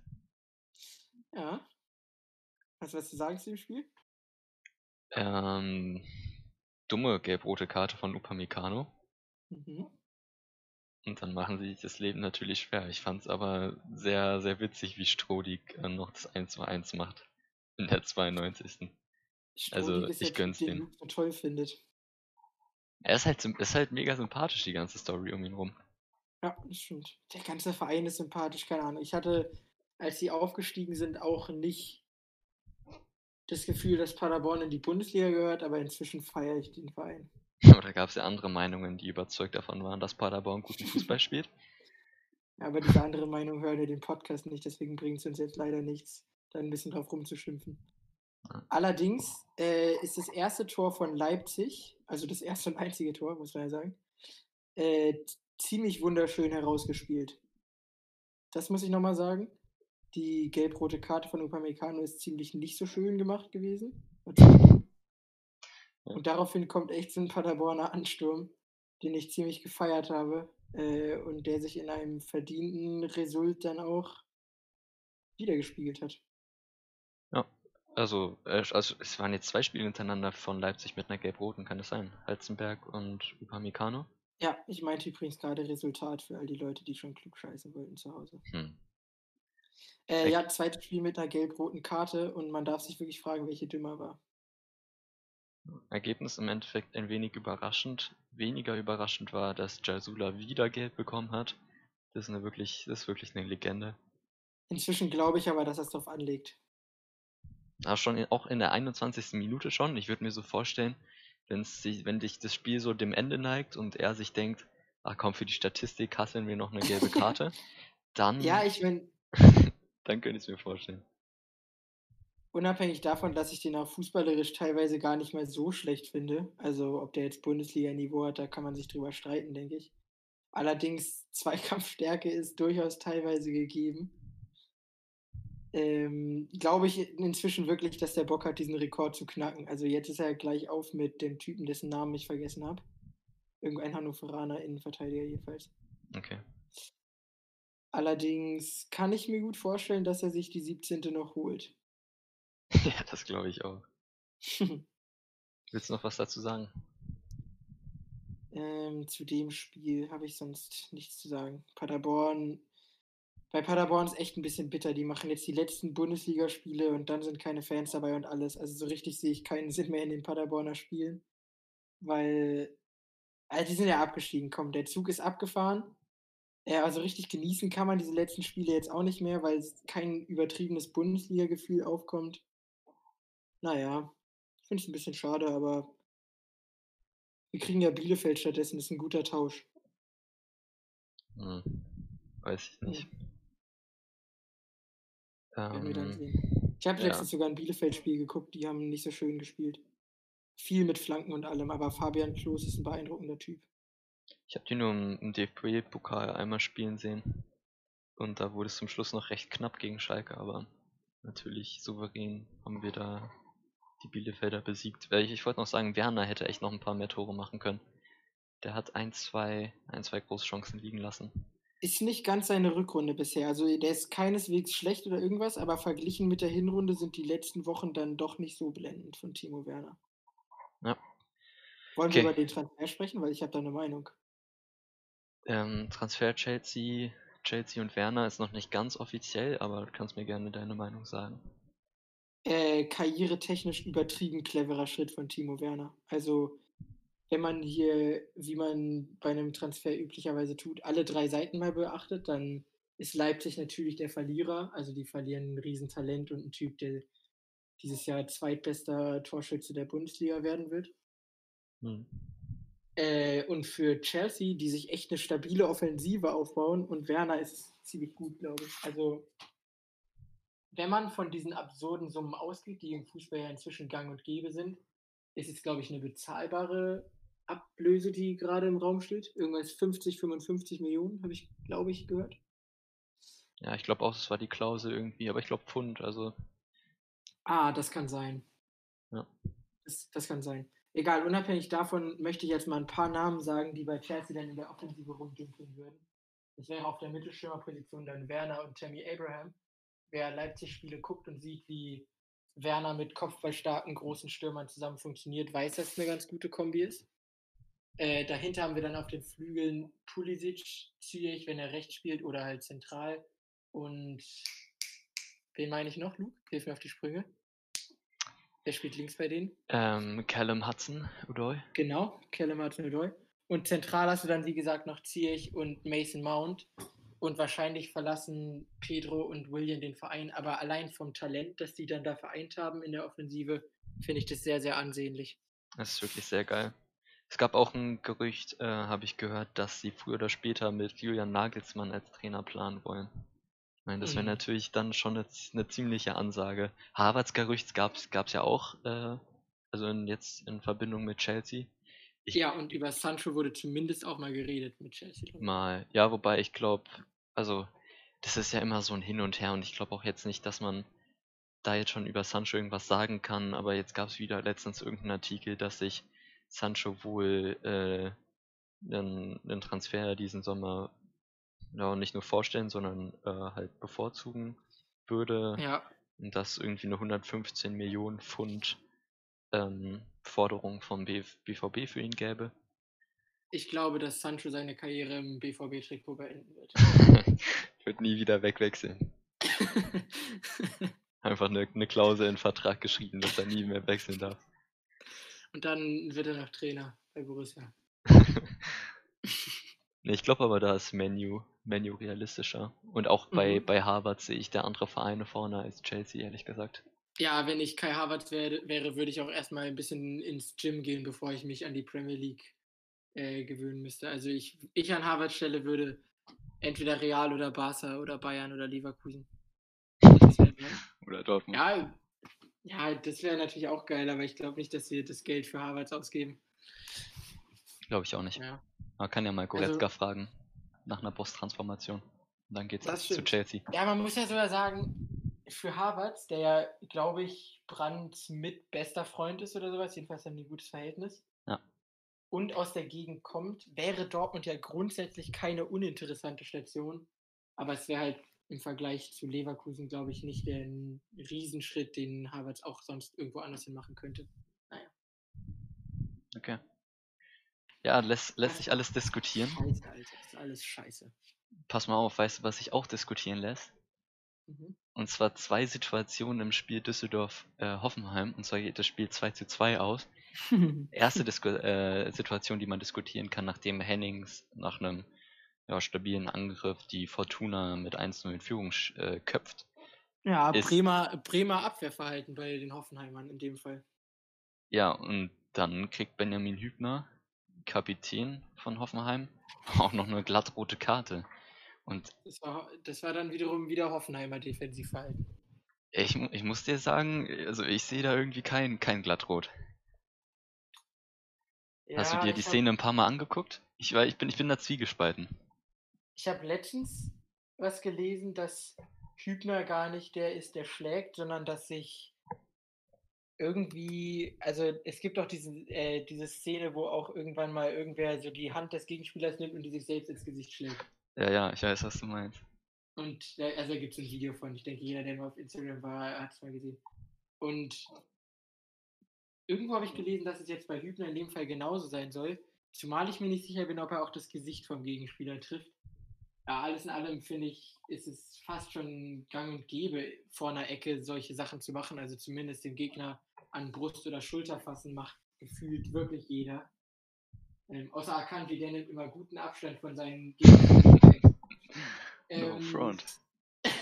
[SPEAKER 1] Ja. Hast du was zu sagen zu dem Spiel?
[SPEAKER 2] Ähm, dumme gelb-rote Karte von Upamecano.
[SPEAKER 1] Mhm.
[SPEAKER 2] Und dann machen sie sich das Leben natürlich schwer. Ich fand es aber sehr, sehr witzig, wie Strodig äh, noch das 1 zu 1 macht. In der 92. Also,
[SPEAKER 1] Strodig der
[SPEAKER 2] ich gönn's
[SPEAKER 1] typ, den
[SPEAKER 2] dem.
[SPEAKER 1] So toll findet.
[SPEAKER 2] Er ist halt, ist halt mega sympathisch, die ganze Story um ihn rum.
[SPEAKER 1] Ja, das stimmt. Der ganze Verein ist sympathisch, keine Ahnung. Ich hatte, als sie aufgestiegen sind, auch nicht das Gefühl, dass Paderborn in die Bundesliga gehört, aber inzwischen feiere ich den Verein.
[SPEAKER 2] Aber da gab es ja andere Meinungen, die überzeugt davon waren, dass Paderborn guten Fußball spielt.
[SPEAKER 1] Aber diese andere Meinung hören ja den Podcast nicht, deswegen bringt es uns jetzt leider nichts, da ein bisschen drauf rumzuschimpfen.
[SPEAKER 2] Ja.
[SPEAKER 1] Allerdings äh, ist das erste Tor von Leipzig, also das erste und einzige Tor, muss man ja sagen, äh, ziemlich wunderschön herausgespielt. Das muss ich nochmal sagen. Die gelb-rote Karte von Upamecano ist ziemlich nicht so schön gemacht gewesen. Und daraufhin kommt echt so ein Paderborner Ansturm, den ich ziemlich gefeiert habe äh, und der sich in einem verdienten Result dann auch wiedergespiegelt hat.
[SPEAKER 2] Also, äh, also, es waren jetzt zwei Spiele hintereinander von Leipzig mit einer gelb-roten, kann das sein? Halzenberg und Upamecano?
[SPEAKER 1] Ja, ich meinte übrigens gerade Resultat für all die Leute, die schon klug scheißen wollten zu Hause.
[SPEAKER 2] Hm.
[SPEAKER 1] Äh, ja, zweites Spiel mit einer gelb-roten Karte und man darf sich wirklich fragen, welche dümmer war.
[SPEAKER 2] Ergebnis im Endeffekt ein wenig überraschend. Weniger überraschend war, dass Jasula wieder gelb bekommen hat. Das ist eine wirklich, das ist wirklich eine Legende.
[SPEAKER 1] Inzwischen glaube ich aber, dass er es darauf anlegt.
[SPEAKER 2] Aber schon in, auch in der 21. Minute schon. Ich würde mir so vorstellen, wenn's sich, wenn sich das Spiel so dem Ende neigt und er sich denkt, ach komm, für die Statistik hasseln wir noch eine gelbe Karte, dann,
[SPEAKER 1] Ja, ich meine,
[SPEAKER 2] dann könnte ich es mir vorstellen.
[SPEAKER 1] unabhängig davon, dass ich den auch fußballerisch teilweise gar nicht mehr so schlecht finde, also ob der jetzt Bundesliga-Niveau hat, da kann man sich drüber streiten, denke ich. Allerdings, Zweikampfstärke ist durchaus teilweise gegeben. Ähm, Glaube ich inzwischen wirklich, dass der Bock hat, diesen Rekord zu knacken. Also jetzt ist er gleich auf mit dem Typen, dessen Namen ich vergessen habe. Irgendein Hannoveraner Innenverteidiger jedenfalls.
[SPEAKER 2] Okay.
[SPEAKER 1] Allerdings kann ich mir gut vorstellen, dass er sich die 17. noch holt.
[SPEAKER 2] ja, das glaube ich auch. Willst du noch was dazu sagen?
[SPEAKER 1] Ähm, zu dem Spiel habe ich sonst nichts zu sagen. Paderborn, bei Paderborn ist echt ein bisschen bitter. Die machen jetzt die letzten Bundesligaspiele und dann sind keine Fans dabei und alles. Also so richtig sehe ich keinen Sinn mehr in den Paderborner Spielen. Weil, also die sind ja abgestiegen. Komm, der Zug ist abgefahren. Ja, also richtig genießen kann man diese letzten Spiele jetzt auch nicht mehr, weil kein übertriebenes Bundesliga-Gefühl aufkommt. Naja, ich finde es ein bisschen schade, aber wir kriegen ja Bielefeld stattdessen, das ist ein guter Tausch.
[SPEAKER 2] Hm. Weiß ich nicht.
[SPEAKER 1] Werden wir dann
[SPEAKER 2] Ähm,
[SPEAKER 1] sehen. Ich habe
[SPEAKER 2] ja.
[SPEAKER 1] letztens sogar ein Bielefeld-Spiel geguckt, die haben nicht so schön gespielt. Viel mit Flanken und allem, aber Fabian Klos ist ein beeindruckender Typ.
[SPEAKER 2] Ich habe die nur im, im DFB-Pokal einmal spielen sehen. Und da wurde es zum Schluss noch recht knapp gegen Schalke, aber natürlich souverän haben wir da die Bielefelder besiegt. Ich, ich wollte noch sagen, Werner hätte echt noch ein paar mehr Tore machen können. Der hat ein, zwei, ein, zwei Großchancen liegen lassen.
[SPEAKER 1] ist nicht ganz seine Rückrunde bisher. Also der ist keineswegs schlecht oder irgendwas, aber verglichen mit der Hinrunde sind die letzten Wochen dann doch nicht so blendend von Timo Werner.
[SPEAKER 2] Ja.
[SPEAKER 1] Wollen
[SPEAKER 2] Okay.
[SPEAKER 1] wir über den Transfer sprechen? Weil ich habe da eine Meinung.
[SPEAKER 2] Ähm, Transfer Chelsea, Chelsea und Werner ist noch nicht ganz offiziell, aber du kannst mir gerne deine Meinung sagen.
[SPEAKER 1] Äh, karrieretechnisch übertrieben cleverer Schritt von Timo Werner. Also wenn man hier, wie man bei einem Transfer üblicherweise tut, alle drei Seiten mal beachtet, dann ist Leipzig natürlich der Verlierer. Also die verlieren ein Riesentalent und ein Typ, der dieses Jahr zweitbester Torschütze der Bundesliga werden wird.
[SPEAKER 2] Hm.
[SPEAKER 1] Äh, und für Chelsea, die sich echt eine stabile Offensive aufbauen und Werner ist ziemlich gut, glaube ich. Also wenn man von diesen absurden Summen ausgeht, die im Fußball ja inzwischen gang und gäbe sind, ist es, glaube ich, eine bezahlbare Ablöse, die gerade im Raum steht. Irgendwas 50, 55 Millionen, habe ich, glaube ich, gehört.
[SPEAKER 2] Ja, ich glaube auch, das war die Klausel irgendwie, aber ich glaube Pfund, also
[SPEAKER 1] Ah, das kann sein.
[SPEAKER 2] Ja.
[SPEAKER 1] Das, das kann sein. Egal, unabhängig davon möchte ich jetzt mal ein paar Namen sagen, die bei Chelsea dann in der Offensive rumdümpeln würden. Das wäre auf der Mittelstürmerposition dann Werner und Tammy Abraham. Wer Leipzig-Spiele guckt und sieht, wie Werner mit kopfballstarken großen Stürmern zusammen funktioniert, weiß, dass es eine ganz gute Kombi ist. Äh, dahinter haben wir dann auf den Flügeln Pulisic, Ziyech, wenn er rechts spielt oder halt zentral. Und wen meine ich noch, Luke? Hilf mir auf die Sprünge. Wer spielt links bei denen?
[SPEAKER 2] ähm, Callum Hudson, Udoy.
[SPEAKER 1] Genau, Kelle Martin Und zentral hast du dann, wie gesagt, noch Ziyech und Mason Mount. Und wahrscheinlich verlassen Pedro und William den Verein. Aber allein vom Talent, das die dann da vereint haben in der Offensive, finde ich das sehr, sehr ansehnlich.
[SPEAKER 2] Das ist wirklich sehr geil. Es gab auch ein Gerücht, äh, habe ich gehört, dass sie früher oder später mit Julian Nagelsmann als Trainer planen wollen. Meine, das wäre
[SPEAKER 1] Mhm.
[SPEAKER 2] natürlich dann schon eine, eine ziemliche Ansage. Harvards Gerücht gab es ja auch, äh, also in, jetzt in Verbindung mit Chelsea. Ich-
[SPEAKER 1] Ja, und über Sancho wurde zumindest auch mal geredet mit Chelsea.
[SPEAKER 2] Mal, ja, wobei ich glaube, also das ist ja immer so ein Hin und Her und ich glaube auch jetzt nicht, dass man da jetzt schon über Sancho irgendwas sagen kann, aber jetzt gab es wieder letztens irgendeinen Artikel, dass sich Sancho wohl äh, einen, einen Transfer diesen Sommer ja, nicht nur vorstellen, sondern äh, halt bevorzugen würde
[SPEAKER 1] Ja,
[SPEAKER 2] dass irgendwie eine 115 Millionen Pfund ähm, Forderung vom BF BVB für ihn gäbe.
[SPEAKER 1] ich glaube, dass Sancho seine Karriere im BVB-Trikot beenden wird.
[SPEAKER 2] Wird nie wieder wegwechseln. Einfach eine, eine Klausel in den Vertrag geschrieben, dass er nie mehr wechseln darf.
[SPEAKER 1] und dann wird er noch Trainer bei Borussia.
[SPEAKER 2] nee, ich glaube aber, da ist Menu, Menu realistischer. Und auch bei,
[SPEAKER 1] Mhm.
[SPEAKER 2] bei Harvard sehe ich da andere Vereine vorne als Chelsea, ehrlich gesagt.
[SPEAKER 1] Ja, wenn ich Kai Havertz wäre, wäre würde ich auch erstmal ein bisschen ins Gym gehen, bevor ich mich an die Premier League äh, gewöhnen müsste. Also ich, ich an Harvards Stelle würde entweder Real oder Barca oder Bayern oder Leverkusen. Das wär,
[SPEAKER 2] Oder Dortmund.
[SPEAKER 1] ja, ja, das wäre natürlich auch geil, aber ich glaube nicht, dass wir das Geld für Harvards ausgeben.
[SPEAKER 2] Glaube ich auch nicht.
[SPEAKER 1] Ja.
[SPEAKER 2] Man kann ja mal Goretzka
[SPEAKER 1] Also-
[SPEAKER 2] fragen. Nach einer Brusttransformation. Und dann geht's zu
[SPEAKER 1] stimmt.
[SPEAKER 2] Chelsea.
[SPEAKER 1] Ja, man muss ja sogar sagen, für Harvards, der ja, glaube ich, Brands mit bester Freund ist oder sowas, jedenfalls haben die ein gutes Verhältnis.
[SPEAKER 2] Ja.
[SPEAKER 1] Und aus der Gegend kommt, wäre Dortmund ja grundsätzlich keine uninteressante Station. Aber es wäre halt im Vergleich zu Leverkusen, glaube ich, nicht der Riesenschritt, den Harvards auch sonst irgendwo anders hin machen könnte.
[SPEAKER 2] Okay. Ja, lässt, lässt sich alles diskutieren.
[SPEAKER 1] Scheiße, Alter, ist alles scheiße.
[SPEAKER 2] Pass mal auf, weißt du, was sich auch diskutieren lässt?
[SPEAKER 1] Mhm.
[SPEAKER 2] Und zwar zwei Situationen im Spiel Düsseldorf-Hoffenheim. und zwar geht das Spiel 2 zu 2 aus. Erste Disku äh, Situation, die man diskutieren kann, nachdem Hennings nach einem ja, stabilen Angriff die Fortuna mit 1-0 in Führung äh, köpft.
[SPEAKER 1] ja, Bremer, Bremer Abwehrverhalten bei den Hoffenheimern in dem Fall.
[SPEAKER 2] Ja, und dann kriegt Benjamin Hübner, Kapitän von Hoffenheim, auch noch eine glattrote Karte. Und
[SPEAKER 1] Das war, das war dann wiederum wieder Hoffenheimer Defensivverhalten.
[SPEAKER 2] ich, ich muss dir sagen, also ich sehe da irgendwie kein, kein Glattrot. Hast du
[SPEAKER 1] Ja,
[SPEAKER 2] dir die
[SPEAKER 1] ich hab-
[SPEAKER 2] Szene ein paar Mal angeguckt? Ich, war, ich, bin, ich bin da zwiegespalten.
[SPEAKER 1] Ich habe letztens was gelesen, dass Hübner gar nicht der ist, der schlägt, sondern dass sich irgendwie, also es gibt auch diese, äh, diese Szene, wo auch irgendwann mal irgendwer so die Hand des Gegenspielers nimmt und die sich selbst ins Gesicht schlägt.
[SPEAKER 2] Ja, ja, ich weiß, was du meinst.
[SPEAKER 1] Und da, also da gibt es ein Video von, ich denke, jeder, der mal auf Instagram war, hat es mal gesehen. Und irgendwo habe ich gelesen, dass es jetzt bei Hübner in dem Fall genauso sein soll. Zumal ich mir nicht sicher bin, ob er auch das Gesicht vom Gegenspieler trifft. Ja, alles in allem finde ich, ist es fast schon gang und gäbe, vor einer Ecke solche Sachen zu machen. Also zumindest den Gegner an Brust oder Schulter fassen macht gefühlt wirklich jeder. Ähm, außer Akanji, der nimmt immer guten Abstand von seinen Gegnern.
[SPEAKER 2] no
[SPEAKER 1] Ähm,
[SPEAKER 2] front.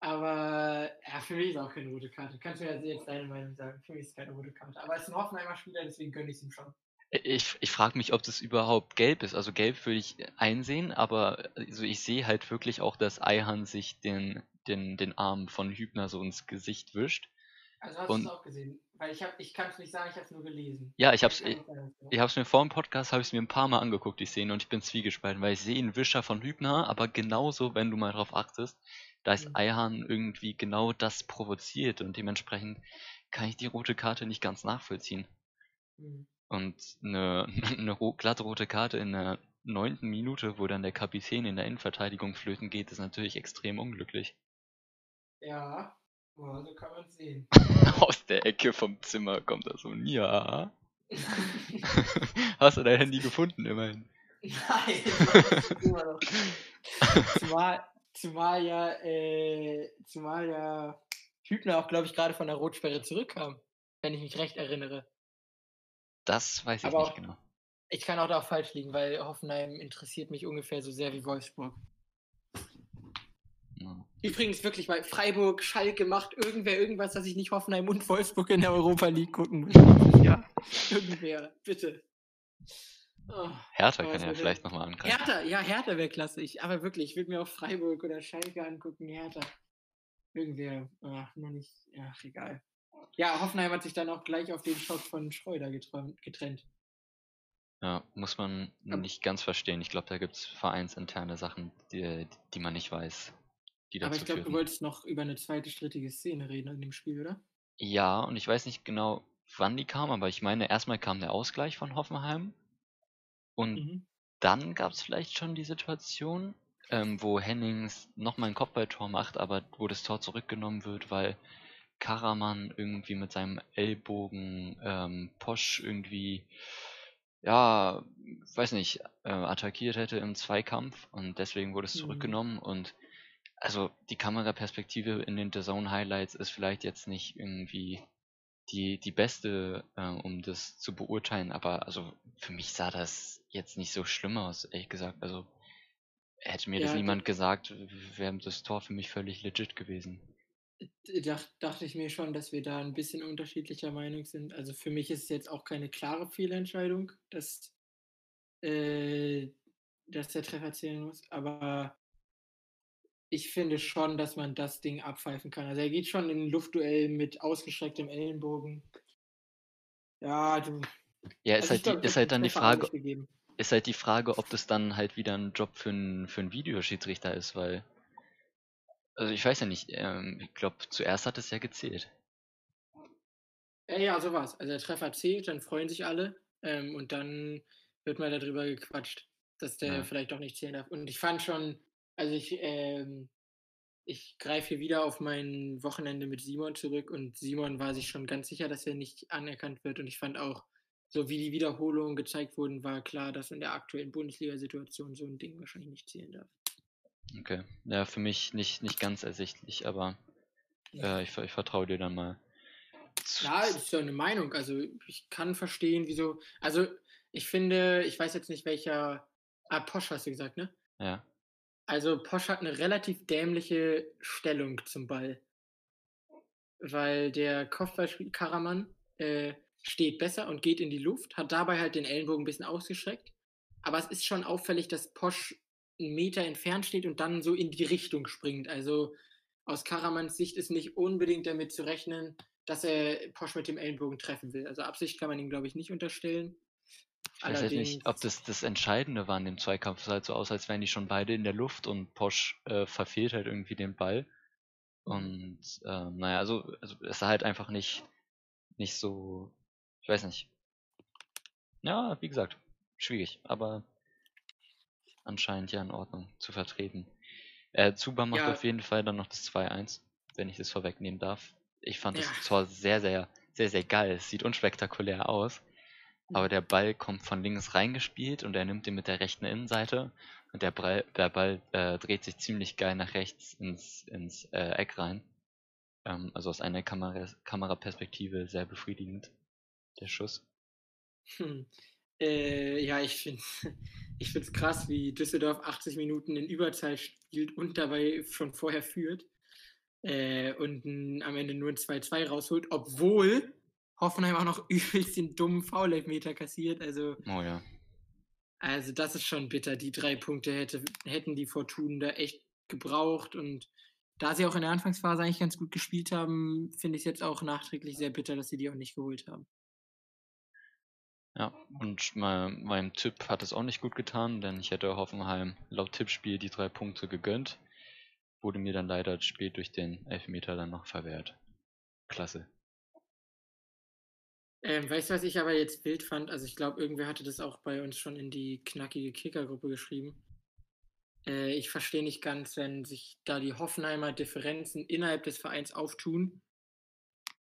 [SPEAKER 1] aber ja, für mich ist auch keine rote Karte. Kannst du ja jetzt deine Meinung sagen. Für mich ist es keine rote Karte. Aber es ist ein Hoffenheimer Spieler, deswegen gönne ich es ihm schon.
[SPEAKER 2] Ich, ich frage mich, ob das überhaupt gelb ist. Also gelb würde ich einsehen, aber also ich sehe halt wirklich auch, dass Eihan sich den, den, den Arm von Hübner so ins Gesicht wischt.
[SPEAKER 1] Also hast du es auch gesehen? Weil ich, hab- ich kann es nicht sagen, ich habe es nur gelesen.
[SPEAKER 2] Ja, ich hab's,
[SPEAKER 1] Kann
[SPEAKER 2] ich, ich hab's mir vor dem Podcast, habe ich mir ein paar Mal angeguckt, die Szene, und ich bin zwiegespalten, weil ich sehe einen Wischer von Hübner, aber genauso, wenn du mal drauf achtest, da ist
[SPEAKER 1] Mhm.
[SPEAKER 2] Eihan irgendwie genau das provoziert und dementsprechend kann ich die rote Karte nicht ganz nachvollziehen.
[SPEAKER 1] Hm.
[SPEAKER 2] Und eine, eine glatte rote Karte in der neunten Minute, wo dann der Kapitän in der Innenverteidigung flöten geht, ist natürlich extrem unglücklich.
[SPEAKER 1] Ja, ja, so kann man es sehen.
[SPEAKER 2] Aus der Ecke vom Zimmer kommt da so ein Ja. Hast du dein Handy gefunden, immerhin?
[SPEAKER 1] Nein, das immer noch. Zumal, zumal ja, äh, zumal ja Hübner auch, glaube ich, gerade von der Rotsperre zurückkam, wenn ich mich recht erinnere.
[SPEAKER 2] Das weiß ich
[SPEAKER 1] Aber
[SPEAKER 2] nicht
[SPEAKER 1] auch-
[SPEAKER 2] genau.
[SPEAKER 1] Ich kann auch da falsch liegen, weil Hoffenheim interessiert mich ungefähr so sehr wie Wolfsburg.
[SPEAKER 2] Ja.
[SPEAKER 1] Übrigens wirklich, weil Freiburg, Schalke macht irgendwer irgendwas, dass ich nicht Hoffenheim und Wolfsburg in der Europa League gucken muss. Ja, irgendwer, bitte. Oh.
[SPEAKER 2] Hertha kann ja vielleicht nochmal angreifen.
[SPEAKER 1] Hertha, ja, Hertha wäre klasse. Ich, aber wirklich, ich würde mir auch Freiburg oder Schalke angucken, Hertha. Irgendwer, ach, nur nicht, ach, egal. Ja, Hoffenheim hat sich dann auch gleich auf den Schock von Schreuder getrennt.
[SPEAKER 2] Ja, muss man nicht ganz verstehen. Ich glaube, da gibt es vereinsinterne Sachen, die, die man nicht weiß, die
[SPEAKER 1] Aber
[SPEAKER 2] dazu
[SPEAKER 1] ich glaube, du wolltest noch über eine zweite strittige Szene reden in dem Spiel, oder?
[SPEAKER 2] Ja, und ich weiß nicht genau, wann die kam, aber ich meine, erstmal kam der Ausgleich von Hoffenheim. Und
[SPEAKER 1] Mhm.
[SPEAKER 2] dann gab es vielleicht schon die Situation, ähm, wo Hennings nochmal ein Kopfballtor macht, aber wo das Tor zurückgenommen wird, weil Karaman irgendwie mit seinem Ellbogen ähm, Posch irgendwie, ja, weiß nicht, äh, attackiert hätte im Zweikampf und deswegen wurde es
[SPEAKER 1] Mhm.
[SPEAKER 2] zurückgenommen und also die Kameraperspektive in den The Zone Highlights ist vielleicht jetzt nicht irgendwie die, die beste, äh, um das zu beurteilen, aber also für mich sah das jetzt nicht so schlimm aus, ehrlich gesagt. Also hätte mir das
[SPEAKER 1] Ja,
[SPEAKER 2] niemand gesagt, wäre das Tor für mich völlig legit gewesen.
[SPEAKER 1] Dach, dachte ich mir schon, dass wir da ein bisschen unterschiedlicher Meinung sind. Also für mich ist es jetzt auch keine klare Fehlentscheidung, dass, äh, dass der Treffer zählen muss. Aber ich finde schon, dass man das Ding abpfeifen kann. Also er geht schon in ein Luftduell mit ausgestrecktem Ellenbogen. Ja, du.
[SPEAKER 2] Ja,
[SPEAKER 1] also
[SPEAKER 2] ist
[SPEAKER 1] ich
[SPEAKER 2] halt,
[SPEAKER 1] glaub,
[SPEAKER 2] die, ist halt dann die Frage, ist halt die Frage, ob das dann halt wieder ein Job für einen für einen Videoschiedsrichter ist, weil also ich weiß ja nicht, ähm, ich glaube zuerst hat es ja gezählt.
[SPEAKER 1] Ja, ja, so war's. Also der Treffer zählt, dann freuen sich alle ähm, und dann wird mal darüber gequatscht, dass der
[SPEAKER 2] Ja.
[SPEAKER 1] vielleicht doch nicht zählen darf. Und ich fand schon, also ich, ähm, ich greife hier wieder auf mein Wochenende mit Simon zurück und Simon war sich schon ganz sicher, dass er nicht anerkannt wird. Und ich fand auch, so wie die Wiederholungen gezeigt wurden, war klar, dass in der aktuellen Bundesliga-Situation so ein Ding wahrscheinlich nicht zählen darf.
[SPEAKER 2] Okay. Ja, für mich nicht nicht ganz ersichtlich, aber äh, ich, ich vertraue dir dann mal.
[SPEAKER 1] Ja, das ist ja eine Meinung. Also ich kann verstehen, wieso. Also ich finde, ich weiß jetzt nicht welcher. Ah, Posch hast du gesagt, ne?
[SPEAKER 2] ja.
[SPEAKER 1] Also Posch hat eine relativ dämliche Stellung zum Ball. Weil der Kopfballspieler Karaman äh, steht besser und geht in die Luft, hat dabei halt den Ellenbogen ein bisschen ausgestreckt. Aber es ist schon auffällig, dass Posch einen Meter entfernt steht und dann so in die Richtung springt. Also aus Karamans Sicht ist nicht unbedingt damit zu rechnen, dass er Posch mit dem Ellenbogen treffen will. Also Absicht kann man ihm, glaube ich, nicht unterstellen.
[SPEAKER 2] Ich weiß halt nicht, ob das das Entscheidende war in dem Zweikampf. Es sah halt so aus, als wären die schon beide in der Luft und Posch äh, verfehlt halt irgendwie den Ball. Und ähm, naja, also, also es sah halt einfach nicht, nicht so, ich weiß nicht. Ja, wie gesagt, schwierig, aber anscheinend ja in Ordnung zu vertreten. Äh, Zuba macht
[SPEAKER 1] Ja.
[SPEAKER 2] auf jeden Fall dann noch das 2-1, wenn ich das vorwegnehmen darf. Ich fand
[SPEAKER 1] Ja.
[SPEAKER 2] das Tor sehr, sehr, sehr, sehr geil. Es sieht unspektakulär aus. Aber der Ball kommt von links reingespielt und er nimmt ihn mit der rechten Innenseite. Und der Ball, der Ball äh, dreht sich ziemlich geil nach rechts ins, ins äh, Eck rein. Ähm, also aus einer Kamera, Kameraperspektive sehr befriedigend, der Schuss.
[SPEAKER 1] Hm. Äh, ja, ich finde ich krass, wie Düsseldorf 80 Minuten in Überzahl spielt und dabei schon vorher führt äh, und am Ende nur ein 2-2 rausholt, obwohl Hoffenheim auch noch übelst den dummen Foul-Elfmeter kassiert. Also,
[SPEAKER 2] Oh ja.
[SPEAKER 1] also das ist schon bitter. Die drei Punkte hätte, hätten die Fortunen da echt gebraucht und da sie auch in der Anfangsphase eigentlich ganz gut gespielt haben, finde ich es jetzt auch nachträglich sehr bitter, dass sie die auch nicht geholt haben.
[SPEAKER 2] Ja, und mein, meinem Tipp hat es auch nicht gut getan, denn ich hätte Hoffenheim laut Tippspiel die drei Punkte gegönnt. Wurde mir dann leider spät durch den Elfmeter dann noch verwehrt. Klasse.
[SPEAKER 1] Ähm, weißt du, was ich aber jetzt wild fand? Also ich glaube, irgendwer hatte das auch bei uns schon in die knackige Kicker-Gruppe geschrieben. Äh, ich verstehe nicht ganz, wenn sich da die Hoffenheimer Differenzen innerhalb des Vereins auftun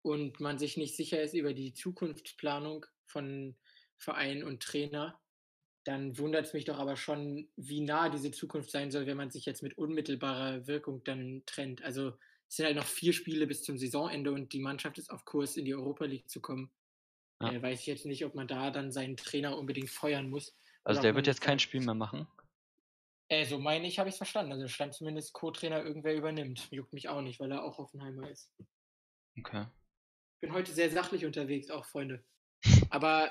[SPEAKER 1] und man sich nicht sicher ist über die Zukunftsplanung von Verein und Trainer, dann wundert es mich doch aber schon, wie nah diese Zukunft sein soll, wenn man sich jetzt mit unmittelbarer Wirkung dann trennt. Also es sind halt noch vier Spiele bis zum Saisonende und die Mannschaft ist auf Kurs, in die Europa League zu kommen.
[SPEAKER 2] Ja.
[SPEAKER 1] Äh, weiß ich jetzt nicht, ob man da dann seinen Trainer unbedingt feuern muss.
[SPEAKER 2] Also der wird jetzt kein Spiel mehr machen.
[SPEAKER 1] Äh, so meine ich, habe ich es verstanden. Also stand zumindest Co-Trainer irgendwer übernimmt. Juckt mich auch nicht, weil er auch Hoffenheimer ist.
[SPEAKER 2] Okay.
[SPEAKER 1] Bin heute sehr sachlich unterwegs, auch Freunde. Aber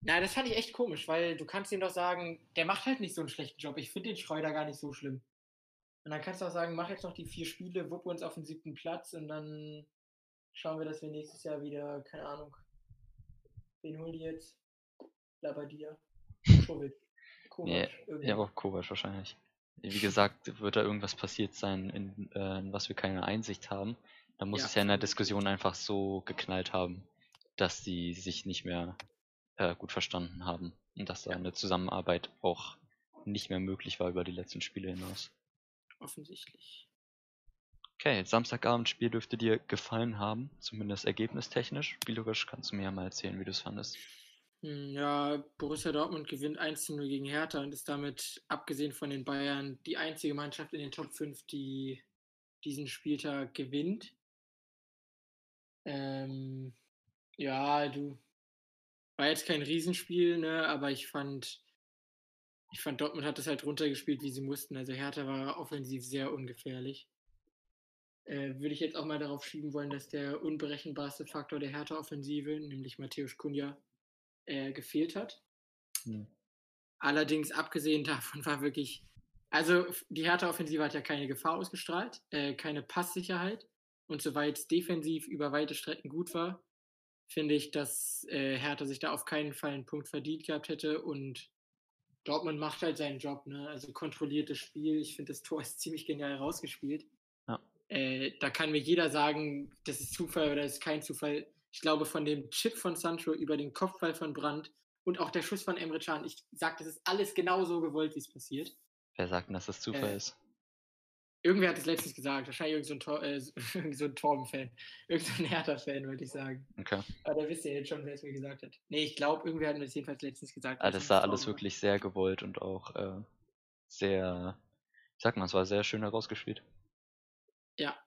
[SPEAKER 1] na, das fand ich echt komisch, weil du kannst ihm doch sagen, der macht halt nicht so einen schlechten Job. Ich finde den Schreuder gar nicht so schlimm. Und dann kannst du auch sagen, mach jetzt noch die vier Spiele, wuppe uns auf den siebten Platz und dann schauen wir, dass wir nächstes Jahr wieder, keine Ahnung, wen holen die jetzt? Labadia. Kovic. Kovac. Irgendwie.
[SPEAKER 2] Ja, auch Kovac wahrscheinlich. Wie gesagt, wird da irgendwas passiert sein, in, äh, in was wir keine Einsicht haben. Da muss
[SPEAKER 1] Ja,
[SPEAKER 2] es ja in der. Diskussion einfach so geknallt haben, dass sie sich nicht mehr äh, gut verstanden haben und dass da
[SPEAKER 1] Ja.
[SPEAKER 2] eine Zusammenarbeit auch nicht mehr möglich war über die letzten Spiele hinaus.
[SPEAKER 1] Offensichtlich.
[SPEAKER 2] Okay, Samstagabendspiel dürfte dir gefallen haben, zumindest ergebnistechnisch. Spielerisch kannst du mir ja mal erzählen, wie du es fandest.
[SPEAKER 1] Hm, Ja, Borussia Dortmund gewinnt 1 zu 0 gegen Hertha und ist damit, abgesehen von den Bayern, die einzige Mannschaft in den Top 5, die diesen Spieltag gewinnt. Ähm, ja, du, war jetzt kein Riesenspiel, ne, aber ich fand, ich fand Dortmund hat das halt runtergespielt, wie sie mussten. Also Hertha war offensiv sehr ungefährlich. Äh, würde ich jetzt auch mal darauf schieben wollen, dass der unberechenbarste Faktor der Hertha-Offensive, nämlich Matthäus Kunja, äh, gefehlt hat.
[SPEAKER 2] Hm.
[SPEAKER 1] Allerdings, abgesehen davon, war wirklich. Also, die Hertha-Offensive hat ja keine Gefahr ausgestrahlt, äh, keine Passsicherheit. Und soweit es defensiv über weite Strecken gut war, finde ich, dass äh, Hertha sich da auf keinen Fall einen Punkt verdient gehabt hätte. Und Dortmund macht halt seinen Job, ne? Also kontrolliertes Spiel. Ich finde, das Tor ist ziemlich genial rausgespielt. Äh, da kann mir jeder sagen, das ist Zufall oder das ist kein Zufall. Ich glaube, von dem Chip von Sancho über den Kopfball von Brandt und auch der Schuss von Emre Can, ich sage, das ist alles genau so gewollt, wie es passiert.
[SPEAKER 2] Wer sagt denn, dass das Zufall
[SPEAKER 1] Äh,
[SPEAKER 2] ist?
[SPEAKER 1] Irgendwer hat es letztens gesagt, wahrscheinlich irgend so ein, Tor, äh, so ein Torben-Fan, irgend so ein Hertha-Fan, würde ich sagen.
[SPEAKER 2] Okay.
[SPEAKER 1] Aber da wisst ihr jetzt schon, wer es mir gesagt hat. Nee, ich glaube, irgendwer hat mir das jedenfalls letztens gesagt.
[SPEAKER 2] Ah, das sah alles
[SPEAKER 1] war.
[SPEAKER 2] wirklich sehr gewollt und auch äh, sehr, ich sag mal, es war sehr schön herausgespielt.
[SPEAKER 1] Ja.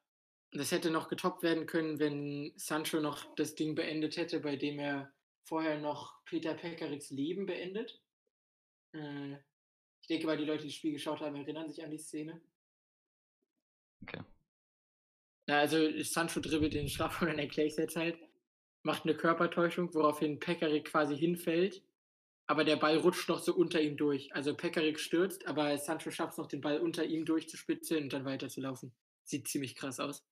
[SPEAKER 1] Das hätte noch getoppt werden können, wenn Sancho noch das Ding beendet hätte, bei dem er vorher noch Peter Pekariks Leben beendet. Äh, ich denke, weil die Leute, die das Spiel geschaut haben, erinnern sich an die Szene.
[SPEAKER 2] Okay.
[SPEAKER 1] Ja, also Sancho dribbelt den Strafraum, dann erkläre ich es jetzt halt, macht eine Körpertäuschung, woraufhin Pekarik quasi hinfällt, aber der Ball rutscht noch so unter ihm durch. Also Pekarik stürzt, aber Sancho schafft es noch, den Ball unter ihm durchzuspitzeln und dann weiterzulaufen. Sieht ziemlich krass aus.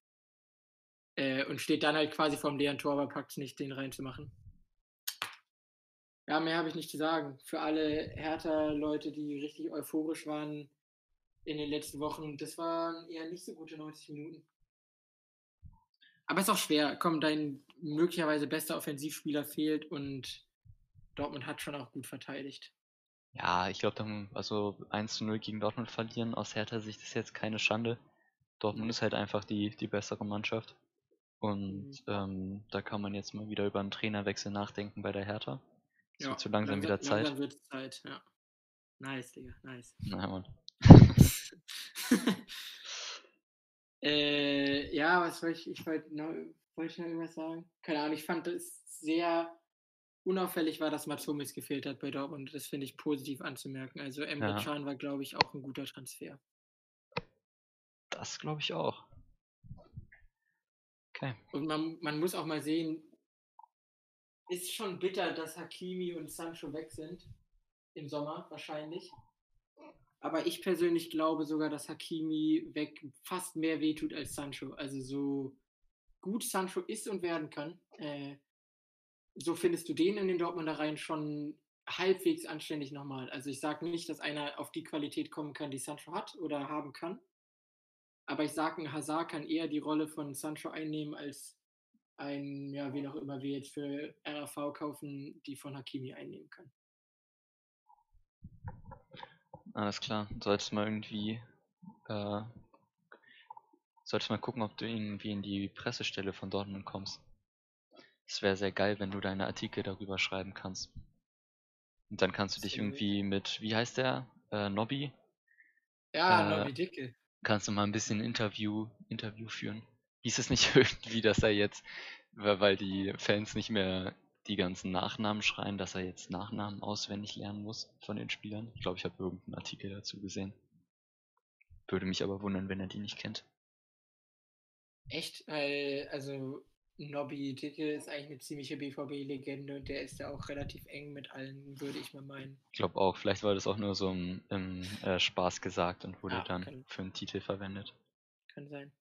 [SPEAKER 1] Äh, und steht dann halt quasi vorm leeren Tor, aber packt es nicht, den reinzumachen. Ja, mehr habe ich nicht zu sagen. Für alle Hertha-Leute, die richtig euphorisch waren in den letzten Wochen, das waren eher nicht so gute 90 Minuten. Aber es ist auch schwer. Komm, dein möglicherweise bester Offensivspieler fehlt und Dortmund hat schon auch gut verteidigt.
[SPEAKER 2] Ja, ich glaube, also 1 zu 0 gegen Dortmund verlieren aus Hertha Sicht ist jetzt keine Schande. Dortmund ist halt einfach die, die bessere Mannschaft. Und
[SPEAKER 1] Mhm.
[SPEAKER 2] ähm, da kann man jetzt mal wieder über einen Trainerwechsel nachdenken bei der Hertha. Es
[SPEAKER 1] Ja,
[SPEAKER 2] wird so langsam wieder Zeit.
[SPEAKER 1] Langsam wird Zeit, ja. Nice, Digga, nice.
[SPEAKER 2] Nein, Mann.
[SPEAKER 1] äh, ja, was wollte ich, ich wollte noch, wollte ich noch irgendwas sagen? Keine Ahnung, ich fand es sehr unauffällig war, dass Mats Hummels gefehlt hat bei Dortmund. Das finde ich positiv anzumerken. Also Emre
[SPEAKER 2] Ja.
[SPEAKER 1] Can war, glaube ich, auch ein guter Transfer.
[SPEAKER 2] Das glaube ich auch. Okay.
[SPEAKER 1] Und man, man muss auch mal sehen, ist schon bitter, dass Hakimi und Sancho weg sind. Im Sommer wahrscheinlich. Aber ich persönlich glaube sogar, dass Hakimi weg fast mehr wehtut als Sancho. Also so gut Sancho ist und werden kann, äh, so findest du den in den Dortmunder Reihen schon halbwegs anständig nochmal. Also ich sage nicht, dass einer auf die Qualität kommen kann, die Sancho hat oder haben kann. Aber ich sage, ein Hazard kann eher die Rolle von Sancho einnehmen als ein, ja, wen auch immer wir jetzt für RAV kaufen, die von Hakimi einnehmen kann.
[SPEAKER 2] Alles klar. Solltest mal irgendwie, äh, solltest mal gucken, ob du irgendwie in die Pressestelle von Dortmund kommst. Es wäre sehr geil, wenn du deine Artikel darüber schreiben kannst. Und dann kannst du dich irgendwie mit, wie heißt der? Äh, Nobby?
[SPEAKER 1] Ja,
[SPEAKER 2] Äh,
[SPEAKER 1] Nobby Dicke.
[SPEAKER 2] Kannst du mal ein bisschen Interview, Interview führen? Hieß es nicht irgendwie, dass er jetzt, weil die Fans nicht mehr die ganzen Nachnamen schreien, dass er jetzt Nachnamen auswendig lernen muss von den Spielern? Ich glaube, ich habe irgendeinen Artikel dazu gesehen. Würde mich aber wundern, wenn er die nicht kennt.
[SPEAKER 1] Echt? Weil, also Nobby Dicke ist eigentlich eine ziemliche BVB-Legende und der ist ja auch relativ eng mit allen, würde ich mal meinen.
[SPEAKER 2] Ich glaube auch, vielleicht war das auch nur so im, im äh, Spaß gesagt und wurde
[SPEAKER 1] Ja,
[SPEAKER 2] dann
[SPEAKER 1] kann-
[SPEAKER 2] für einen Titel verwendet.
[SPEAKER 1] Kann sein.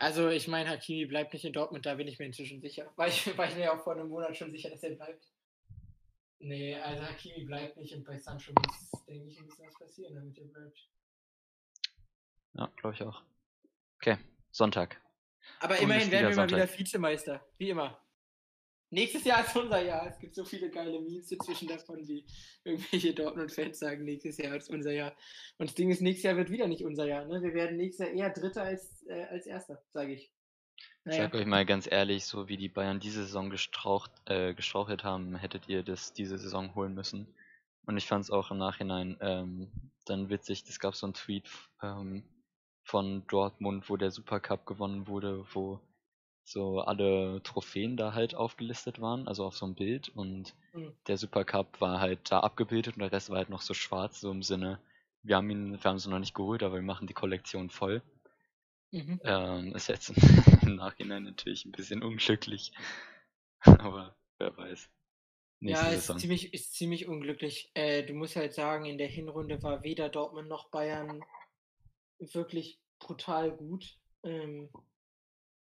[SPEAKER 1] Also, ich meine, Hakimi bleibt nicht in Dortmund, da bin ich mir inzwischen sicher. War ich, war ich mir auch vor einem Monat schon sicher, dass er bleibt. Nee, also Hakimi bleibt nicht und bei Sancho muss, denke ich, ein bisschen was passieren, damit er bleibt.
[SPEAKER 2] Ja, glaube ich auch. Okay, Sonntag.
[SPEAKER 1] Aber immerhin werden wir mal wieder Vizemeister, wie immer. Nächstes Jahr ist unser Jahr. Es gibt so viele geile Memes dazwischen davon, wie irgendwelche Dortmund-Fans sagen, nächstes Jahr ist unser Jahr. Und das Ding ist, nächstes Jahr wird wieder nicht unser Jahr. Ne? Wir werden nächstes Jahr eher Dritter als, äh, als Erster, sage ich.
[SPEAKER 2] Ich sag euch mal ganz ehrlich, so wie die Bayern diese Saison gestraucht, äh, gestrauchelt haben, hättet ihr das diese Saison holen müssen. Und ich fand es auch im Nachhinein ähm, dann witzig, es gab so einen Tweet ähm, von Dortmund, wo der Supercup gewonnen wurde, wo so alle Trophäen da halt aufgelistet waren, also auf so einem Bild und
[SPEAKER 1] Mhm.
[SPEAKER 2] der Supercup war halt da abgebildet und der Rest war halt noch so schwarz, so im Sinne, wir haben ihn, wir haben sie noch nicht geholt, aber wir machen die Kollektion voll.
[SPEAKER 1] Mhm.
[SPEAKER 2] Ähm, ist jetzt im Nachhinein natürlich ein bisschen unglücklich. Aber wer weiß. Nächste
[SPEAKER 1] Ja, ist ziemlich, ist ziemlich unglücklich. Äh, du musst halt sagen, in der Hinrunde war weder Dortmund noch Bayern wirklich brutal gut. Ähm,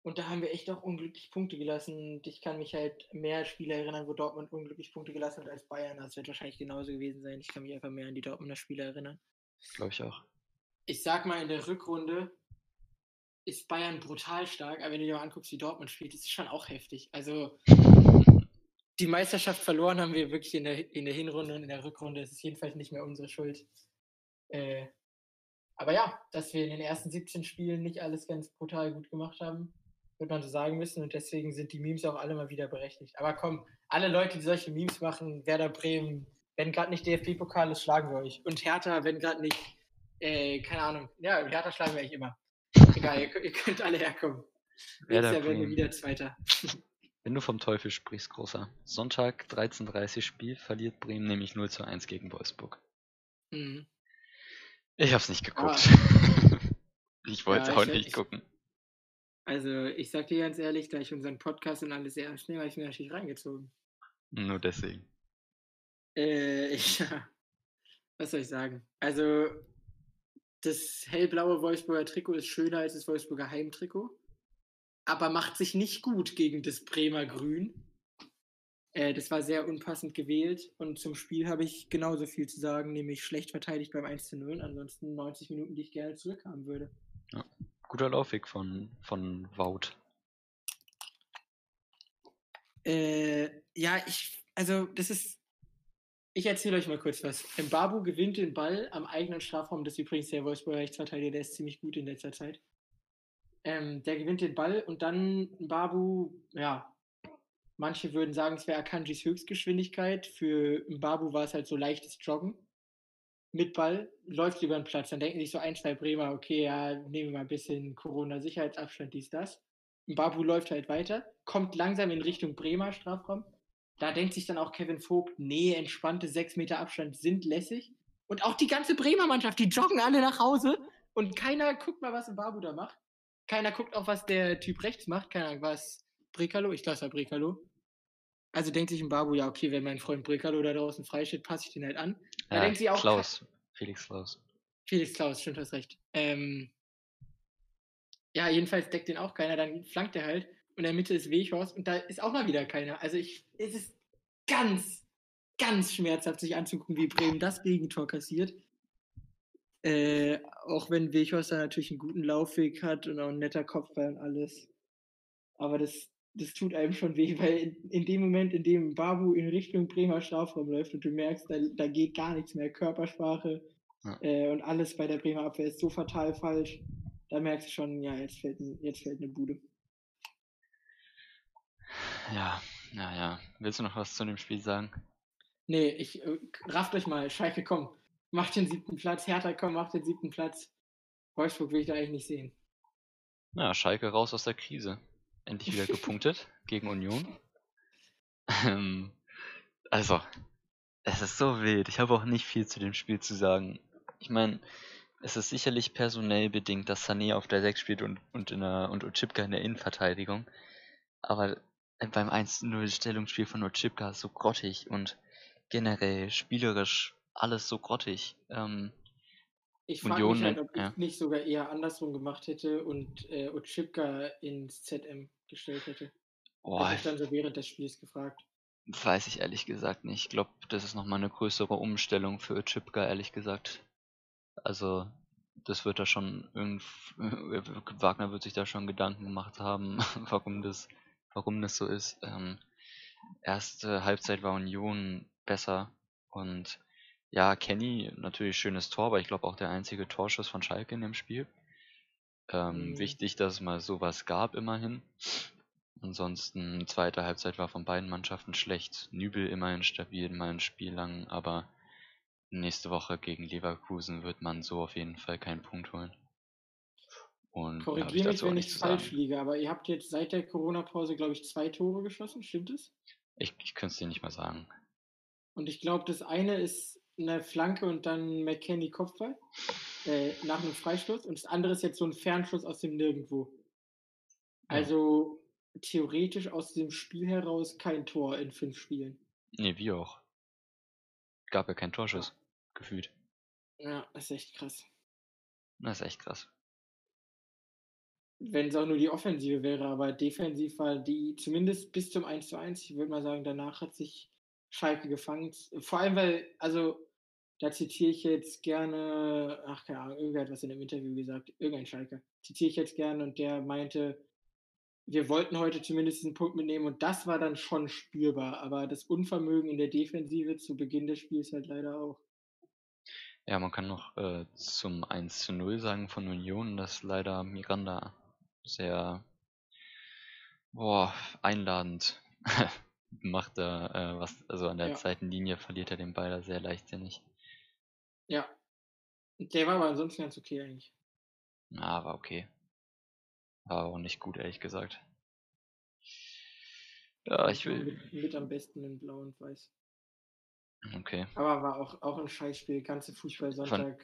[SPEAKER 1] und da haben wir echt auch unglücklich Punkte gelassen. Und ich kann mich halt mehr Spiele erinnern, wo Dortmund unglücklich Punkte gelassen hat als Bayern. Das wird wahrscheinlich genauso gewesen sein. Ich kann mich einfach mehr an die Dortmunder Spiele erinnern.
[SPEAKER 2] Glaube ich auch.
[SPEAKER 1] Ich sag mal, in der Rückrunde ist Bayern brutal stark, aber wenn du dir mal anguckst, wie Dortmund spielt, ist es schon auch heftig. Also die Meisterschaft verloren haben wir wirklich in der, in der Hinrunde und in der Rückrunde. Es ist jedenfalls nicht mehr unsere Schuld. Äh, aber ja, dass wir in den ersten 17 Spielen nicht alles ganz brutal gut gemacht haben, wird man so sagen müssen. Und deswegen sind die Memes auch alle mal wieder berechtigt. Aber komm, alle Leute, die solche Memes machen, Werder Bremen, wenn gerade nicht DFB-Pokal ist, schlagen wir euch. Und Hertha, wenn gerade nicht, äh, keine Ahnung, ja, Hertha schlagen wir eigentlich immer. Egal, ihr, ihr könnt alle herkommen.
[SPEAKER 2] Werder
[SPEAKER 1] Jahr werden wir wieder Zweiter.
[SPEAKER 2] Wenn du vom Teufel sprichst, großer. Sonntag 13.30 Spiel verliert Bremen nämlich 0 zu 1 gegen Wolfsburg.
[SPEAKER 1] Mhm.
[SPEAKER 2] Ich hab's nicht geguckt. ich wollte
[SPEAKER 1] Ja,
[SPEAKER 2] auch
[SPEAKER 1] ich-
[SPEAKER 2] nicht
[SPEAKER 1] ich-
[SPEAKER 2] gucken.
[SPEAKER 1] Also, ich sag dir ganz ehrlich, da ich unseren Podcast und alles sehr ernst nehme, habe ich mir natürlich reingezogen.
[SPEAKER 2] Nur deswegen.
[SPEAKER 1] Äh, ja. Was soll ich sagen? Also, das hellblaue Wolfsburger Trikot ist schöner als das Wolfsburger Heimtrikot, aber macht sich nicht gut gegen das Bremer Grün. Äh, das war sehr unpassend gewählt und zum Spiel habe ich genauso viel zu sagen, nämlich schlecht verteidigt beim 1 zu 0, ansonsten 90 Minuten, die ich gerne zurückhaben würde.
[SPEAKER 2] Guter Laufweg von, von Wout.
[SPEAKER 1] Äh, ja, ich, also das ist, ich erzähle euch mal kurz was. Babu gewinnt den Ball am eigenen Strafraum. Das ist übrigens der Wolfsburger Rechtsverteidiger, der ist ziemlich gut in letzter Zeit. Ähm, der gewinnt den Ball und dann Babu, ja, manche würden sagen, es wäre Akanjis Höchstgeschwindigkeit. Für Babu war es halt so leichtes Joggen mit Ball, läuft über den Platz. Dann denken sich so ein, zwei Bremer, okay, ja, nehmen wir mal ein bisschen Corona-Sicherheitsabstand, dies, das. Babu läuft halt weiter, kommt langsam in Richtung Bremer Strafraum. Da denkt sich dann auch Kevin Vogt, nee, entspannte sechs Meter Abstand sind lässig. Und auch die ganze Bremer Mannschaft, die joggen alle nach Hause und keiner guckt mal, was Babu da macht. Keiner guckt auch, was der Typ rechts macht. Keine Ahnung, was Brekalo? Ich glaube, es war Brekalo. Also denkt sich ein Babu, ja, okay, wenn mein Freund Brekalo da draußen freisteht, passe ich den halt an. Da
[SPEAKER 2] Ja,
[SPEAKER 1] denkt sie auch.
[SPEAKER 2] Klaus. Felix Klaus.
[SPEAKER 1] Felix Klaus, stimmt, hast recht. Ähm, ja, jedenfalls deckt den auch keiner, dann flankt er halt und in der Mitte ist Weghorst und da ist auch mal wieder keiner. Also ich, es ist ganz, ganz schmerzhaft, sich anzugucken, wie Bremen das Gegentor kassiert. Äh, auch wenn Weghorst da natürlich einen guten Laufweg hat und auch ein netter Kopfball und alles. Aber das, das tut einem schon weh, weil in, in dem Moment, in dem Babu in Richtung Bremer Strafraum läuft und du merkst, da, da geht gar nichts mehr, Körpersprache
[SPEAKER 2] Ja.
[SPEAKER 1] äh, und alles bei der Bremer Abwehr ist so fatal falsch, da merkst du schon, ja, jetzt fällt, jetzt fällt eine Bude.
[SPEAKER 2] Ja, ja, ja. Willst du noch was zu dem Spiel sagen?
[SPEAKER 1] Nee, ich äh, rafft euch mal, Schalke, komm, macht den siebten Platz, Hertha, komm, macht den siebten Platz. Wolfsburg will ich da eigentlich nicht sehen.
[SPEAKER 2] Ja, Schalke raus aus der Krise. Endlich wieder gepunktet gegen Union. Ähm, also, es ist so wild. Ich habe auch nicht viel zu dem Spiel zu sagen. Ich meine, es ist sicherlich personell bedingt, dass Sané auf der 6 spielt und, und, in der, und Ochipka in der Innenverteidigung. Aber beim 1-0 Stellungsspiel von Ochipka ist so grottig und generell spielerisch alles so grottig. Ähm,
[SPEAKER 1] Ich frage mich halt, ob
[SPEAKER 2] ja.
[SPEAKER 1] ich nicht sogar eher andersrum gemacht hätte und äh, Otschipka ins ZM gestellt hätte.
[SPEAKER 2] boah,
[SPEAKER 1] Hätte ich dann so während des Spiels gefragt.
[SPEAKER 2] Weiß ich ehrlich gesagt nicht. Ich glaube, das ist nochmal eine größere Umstellung für Chipka, ehrlich gesagt. Also, das wird da schon irgend Wagner wird sich da schon Gedanken gemacht haben, warum das, warum das so ist. Ähm, erste Halbzeit war Union besser und ja, Kenny natürlich schönes Tor, aber ich glaube auch der einzige Torschuss von Schalke in dem Spiel. Ähm,
[SPEAKER 1] Mhm.
[SPEAKER 2] Wichtig, dass es mal sowas gab, immerhin. Ansonsten, zweite Halbzeit war von beiden Mannschaften schlecht. Nübel immerhin stabil, mal ein Spiel lang, aber nächste Woche gegen Leverkusen wird man so auf jeden Fall keinen Punkt holen. Und mehr hab ich
[SPEAKER 1] Korrigiere mich,
[SPEAKER 2] dazu auch
[SPEAKER 1] wenn
[SPEAKER 2] nicht
[SPEAKER 1] ich
[SPEAKER 2] zu
[SPEAKER 1] falsch
[SPEAKER 2] sagen.
[SPEAKER 1] liege, aber ihr habt jetzt seit der Corona-Pause, glaube ich, zwei Tore geschossen, stimmt es?
[SPEAKER 2] Ich, ich könnte es dir nicht mal sagen.
[SPEAKER 1] Und ich glaube, das eine ist eine Flanke und dann McKenny Kopfball äh, nach einem Freistoß und das andere ist jetzt so ein Fernschuss aus dem Nirgendwo.
[SPEAKER 2] Ja.
[SPEAKER 1] Also theoretisch aus dem Spiel heraus kein Tor in fünf Spielen.
[SPEAKER 2] Nee, wie auch. Gab ja keinen Torschuss. Gefühlt.
[SPEAKER 1] Ja, das ist echt krass.
[SPEAKER 2] Das ist echt krass.
[SPEAKER 1] Wenn es auch nur die Offensive wäre, aber defensiv war die zumindest bis zum 1 zu 1. Ich würde mal sagen, danach hat sich Schalke gefangen. Vor allem, weil, also, da zitiere ich jetzt gerne, ach keine Ahnung, irgendwer hat was in einem Interview gesagt, irgendein Schalke, zitiere ich jetzt gerne und der meinte, wir wollten heute zumindest einen Punkt mitnehmen und das war dann schon spürbar, aber das Unvermögen in der Defensive zu Beginn des Spiels halt leider auch.
[SPEAKER 2] Ja, man kann noch äh, zum 1 zu 0 sagen von Union, dass leider Miranda sehr boah, einladend macht er äh, was, also an der
[SPEAKER 1] Ja.
[SPEAKER 2] Seitenlinie verliert er den Ball da sehr leichtsinnig.
[SPEAKER 1] Ja. Der war aber ansonsten ganz okay eigentlich.
[SPEAKER 2] Na, war okay. War auch nicht gut, ehrlich gesagt. Ja, ich will.
[SPEAKER 1] Mit, mit am besten in Blau und Weiß.
[SPEAKER 2] Okay.
[SPEAKER 1] Aber war auch, auch ein Scheißspiel, ganze Fußball-Sonntag.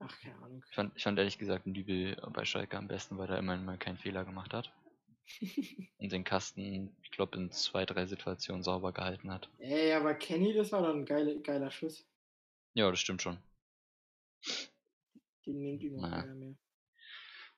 [SPEAKER 1] Ach, keine Ahnung.
[SPEAKER 2] Ich fand, ich fand ehrlich gesagt Nübel bei Schalke am besten, weil er immerhin mal keinen Fehler gemacht hat. Und den Kasten, ich glaube, in zwei, drei Situationen sauber gehalten hat.
[SPEAKER 1] Ey, aber Kenny, das war doch ein geile, geiler Schuss.
[SPEAKER 2] Ja, das stimmt schon.
[SPEAKER 1] Den nimmt ihm auch
[SPEAKER 2] Na.
[SPEAKER 1] keiner mehr.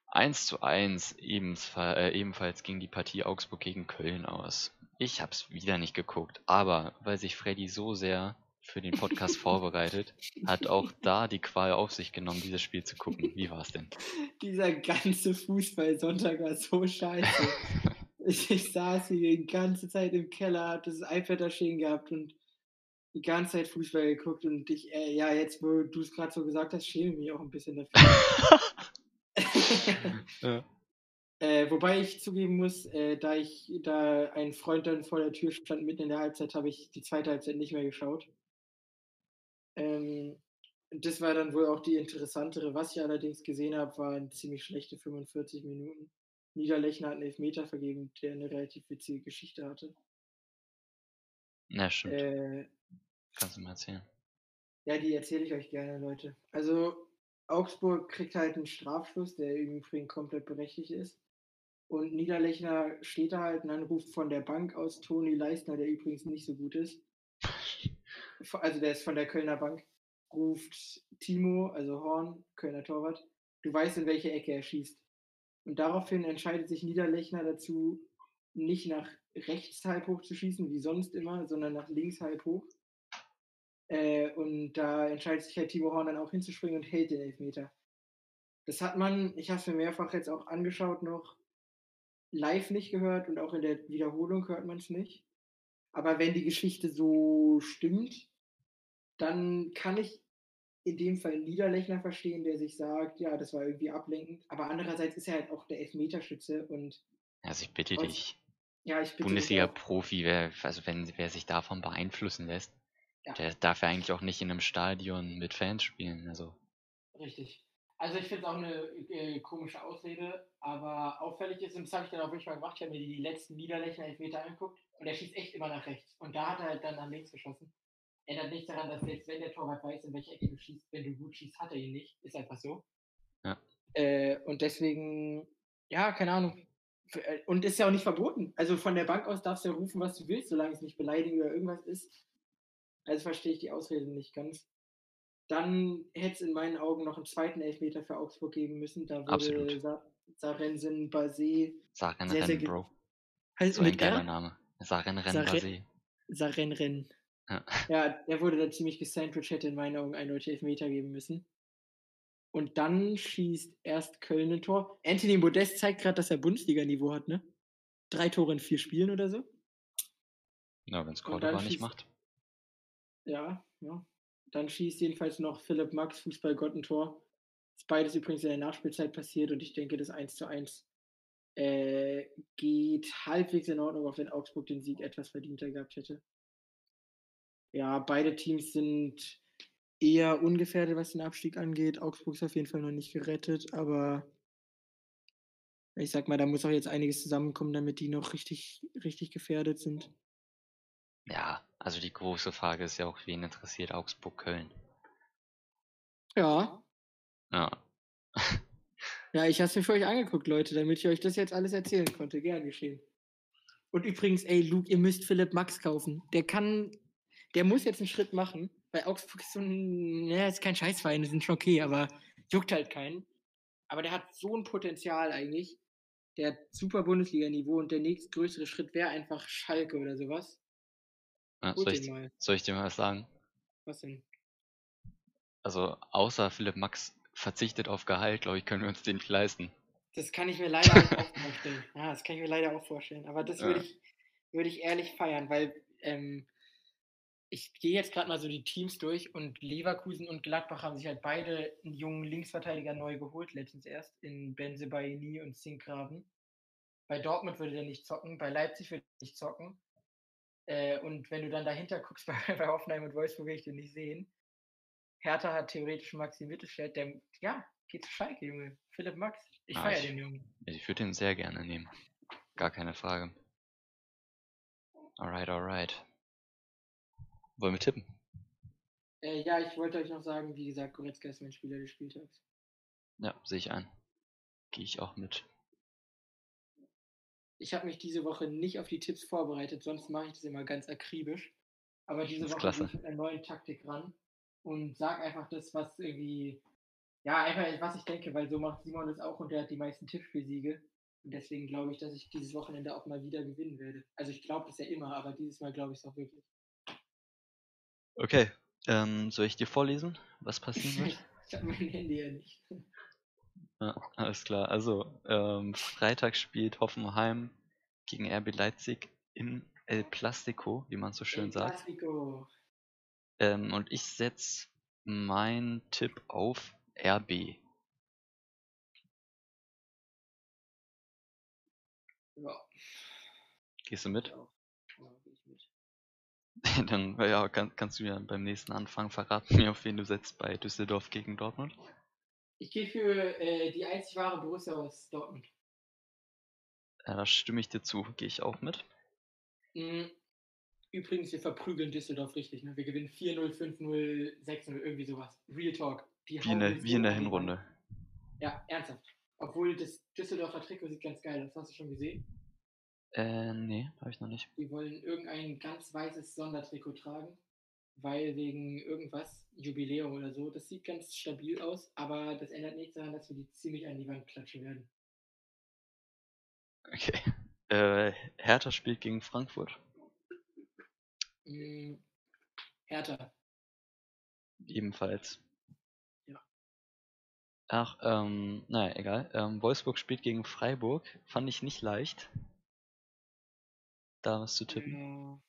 [SPEAKER 2] 1 zu 1 ebenfalls, äh, ebenfalls ging die Partie Augsburg gegen Köln aus. Ich hab's wieder nicht geguckt, aber weil sich Freddy so sehr für den Podcast vorbereitet, hat auch da die Qual auf sich genommen, dieses Spiel zu gucken. Wie war's denn?
[SPEAKER 1] Dieser ganze Fußball-Sonntag war so scheiße. ich, ich saß hier die ganze Zeit im Keller, hab das iPad da stehen gehabt und die ganze Zeit Fußball geguckt und ich, äh, ja, jetzt, wo du es gerade so gesagt hast, schäme ich mich auch ein bisschen dafür. ja. Äh, wobei ich zugeben muss, äh, da ich, da ein Freund dann vor der Tür stand mitten in der Halbzeit, habe ich die zweite Halbzeit nicht mehr geschaut. Ähm, das war dann wohl auch die interessantere. Was ich allerdings gesehen habe, waren ziemlich schlechte 45 Minuten. Niederlechner hat einen Elfmeter vergeben, der eine relativ witzige Geschichte hatte.
[SPEAKER 2] Ja, stimmt. Äh, Kannst du mal erzählen?
[SPEAKER 1] Ja, die erzähle ich euch gerne, Leute. Also, Augsburg kriegt halt einen Strafschluss, der im Übrigen komplett berechtigt ist. Und Niederlechner steht da halt und dann ruft von der Bank aus Toni Leistner, der übrigens nicht so gut ist. Also der ist von der Kölner Bank. Ruft Timo, also Horn, Kölner Torwart, du weißt, in welche Ecke er schießt. Und daraufhin entscheidet sich Niederlechner dazu, nicht nach rechts halb hoch zu schießen, wie sonst immer, sondern nach links halb hoch. Äh, und da entscheidet sich halt Timo Horn dann auch hinzuspringen und hält den Elfmeter. Das hat man, ich habe es mir mehrfach jetzt auch angeschaut noch, live nicht gehört und auch in der Wiederholung hört man es nicht. Aber wenn die Geschichte so stimmt, dann kann ich in dem Fall Niederlechner verstehen, der sich sagt, ja, das war irgendwie ablenkend. Aber andererseits ist er halt auch der Elfmeterschütze und.
[SPEAKER 2] Also ich bitte dich.
[SPEAKER 1] Ja, ich bitte
[SPEAKER 2] Bundesliga-Profi, also wenn wer sich davon beeinflussen lässt, ja. der darf ja eigentlich auch nicht in einem Stadion mit Fans spielen. Also.
[SPEAKER 1] Richtig. Also ich finde es auch eine äh, komische Ausrede, aber auffällig ist, und das habe ich dann auch wirklich mal gemacht, ich habe mir die letzten Niederlechner Elfmeter angeguckt und er schießt echt immer nach rechts. Und da hat er halt dann nach links geschossen. Ändert nichts daran, dass selbst wenn der Torwart weiß, in welche Ecke du schießt, wenn du gut schießt, hat er ihn nicht. Ist einfach so.
[SPEAKER 2] Ja.
[SPEAKER 1] Äh, und deswegen, ja, keine Ahnung. Äh, und ist ja auch nicht verboten. Also von der Bank aus darfst du ja rufen, was du willst, solange es nicht beleidigend oder irgendwas ist. Also verstehe ich die Ausrede nicht ganz. Dann hätte es in meinen Augen noch einen zweiten Elfmeter für Augsburg geben müssen. Da wurde Sa Sarensen Basé.
[SPEAKER 2] Sarenren, Bro. Heißt so ein geiler R? Name. Sarenren Basé.
[SPEAKER 1] Sarenren. Ja. ja, der wurde da ziemlich gesandwiched, hätte in meinen Augen eindeutig Elfmeter geben müssen. Und dann schießt erst Köln ein Tor. Anthony Modest zeigt gerade, dass er Bundesliga-Niveau hat, ne? Drei Tore in vier Spielen oder so.
[SPEAKER 2] Ja, wenn es Cordoba nicht macht.
[SPEAKER 1] Ja, ja. Dann schießt jedenfalls noch Philipp Max, Fußballgott, ein Tor. Ist beides übrigens in der Nachspielzeit passiert und ich denke, das 1 zu 1 äh, geht halbwegs in Ordnung, auch wenn Augsburg den Sieg etwas verdienter gehabt hätte. Ja, beide Teams sind eher ungefährdet, was den Abstieg angeht. Augsburg ist auf jeden Fall noch nicht gerettet, aber ich sag mal, da muss auch jetzt einiges zusammenkommen, damit die noch richtig, richtig gefährdet sind.
[SPEAKER 2] Ja, also die große Frage ist ja auch, wen interessiert Augsburg-Köln?
[SPEAKER 1] Ja.
[SPEAKER 2] Ja.
[SPEAKER 1] ja, ich habe es mir für euch angeguckt, Leute, damit ich euch das jetzt alles erzählen konnte. Gern geschehen. Und übrigens, ey, Luke, ihr müsst Philipp Max kaufen. Der kann, der muss jetzt einen Schritt machen, weil Augsburg ist so ein, ja, ist kein Scheißverein, die sind schon okay, aber juckt halt keinen. Aber der hat so ein Potenzial eigentlich. Der hat super Bundesliga-Niveau und der nächstgrößere Schritt wäre einfach Schalke oder sowas.
[SPEAKER 2] Ja, soll, ich, soll, ich, dir mal was sagen?
[SPEAKER 1] Was denn?
[SPEAKER 2] Also, außer Philipp Max verzichtet auf Gehalt, glaube ich, können wir uns den nicht leisten.
[SPEAKER 1] Das kann ich mir leider auch vorstellen. Ja, das kann ich mir leider auch vorstellen. Aber das würde ja. ich, würd ich ehrlich feiern, weil ähm, ich gehe jetzt gerade mal so die Teams durch und Leverkusen und Gladbach haben sich halt beide einen jungen Linksverteidiger neu geholt, letztens erst, in Benzebaini und Zinkgraben. Bei Dortmund würde der nicht zocken, bei Leipzig würde er nicht zocken. Äh, und wenn du dann dahinter guckst bei, bei Hoffenheim und Wolfsburg, will ich den nicht sehen. Hertha hat theoretisch Maxi Mittelstädt, der, ja, geht zu Schalke, Junge. Philipp Max, ich ah, feiere den Jungen.
[SPEAKER 2] Ich würde den sehr gerne nehmen. Gar keine Frage. Alright, alright. Wollen wir tippen?
[SPEAKER 1] Äh, ja, ich wollte euch noch sagen, wie gesagt, Goretzka ist mein Spieler des Spieltags.
[SPEAKER 2] Ja, sehe ich ein. Gehe ich auch mit.
[SPEAKER 1] Ich habe mich diese Woche nicht auf die Tipps vorbereitet, sonst mache ich das immer ganz akribisch. Aber diese Woche gehe ich mit einer neuen Taktik ran und sage einfach das, was irgendwie, ja, einfach was ich denke, weil so macht Simon das auch und der hat die meisten Tippspielsiege. Und deswegen glaube ich, dass ich dieses Wochenende auch mal wieder gewinnen werde. Also ich glaube das ja immer, aber dieses Mal glaube ich es auch wirklich.
[SPEAKER 2] Okay, ähm, soll ich dir vorlesen, was passieren wird?
[SPEAKER 1] ich habe mein Handy ja nicht.
[SPEAKER 2] Ja, alles klar. Also, ähm, Freitag spielt Hoffenheim gegen RB Leipzig in El Plastico, wie man so schön El sagt. Plastico. Ähm, und ich setze meinen Tipp auf RB.
[SPEAKER 1] Ja.
[SPEAKER 2] Gehst du mit?
[SPEAKER 1] Ja, ich mit.
[SPEAKER 2] Dann ja, kann, kannst du ja beim nächsten Anfang verraten mir, auf wen du setzt bei Düsseldorf gegen Dortmund.
[SPEAKER 1] Ich gehe für äh, die einzig wahre Borussia aus Dortmund.
[SPEAKER 2] Ja, da stimme ich dir zu. Gehe ich auch mit.
[SPEAKER 1] Mhm. Übrigens, wir verprügeln Düsseldorf richtig. Ne? Wir gewinnen 4-0, 5-0, 6-0, irgendwie sowas. Real Talk. Die
[SPEAKER 2] Wie
[SPEAKER 1] wir
[SPEAKER 2] der, wie in der. Hinrunde.
[SPEAKER 1] Ja, ernsthaft. Obwohl das Düsseldorfer Trikot sieht ganz geil aus. Hast du schon gesehen?
[SPEAKER 2] Äh, nee, habe ich noch nicht.
[SPEAKER 1] Die wollen irgendein ganz weißes Sondertrikot tragen, weil wegen irgendwas, Jubiläum oder so. Das sieht ganz stabil aus, aber das ändert nichts daran, dass wir die ziemlich an die Wand klatschen werden.
[SPEAKER 2] Okay. Äh, Hertha spielt gegen Frankfurt.
[SPEAKER 1] Mm, Hertha.
[SPEAKER 2] Ebenfalls.
[SPEAKER 1] Ja.
[SPEAKER 2] Ach, ähm, naja, egal. Ähm, Wolfsburg spielt gegen Freiburg. Fand ich nicht leicht. Da was zu tippen.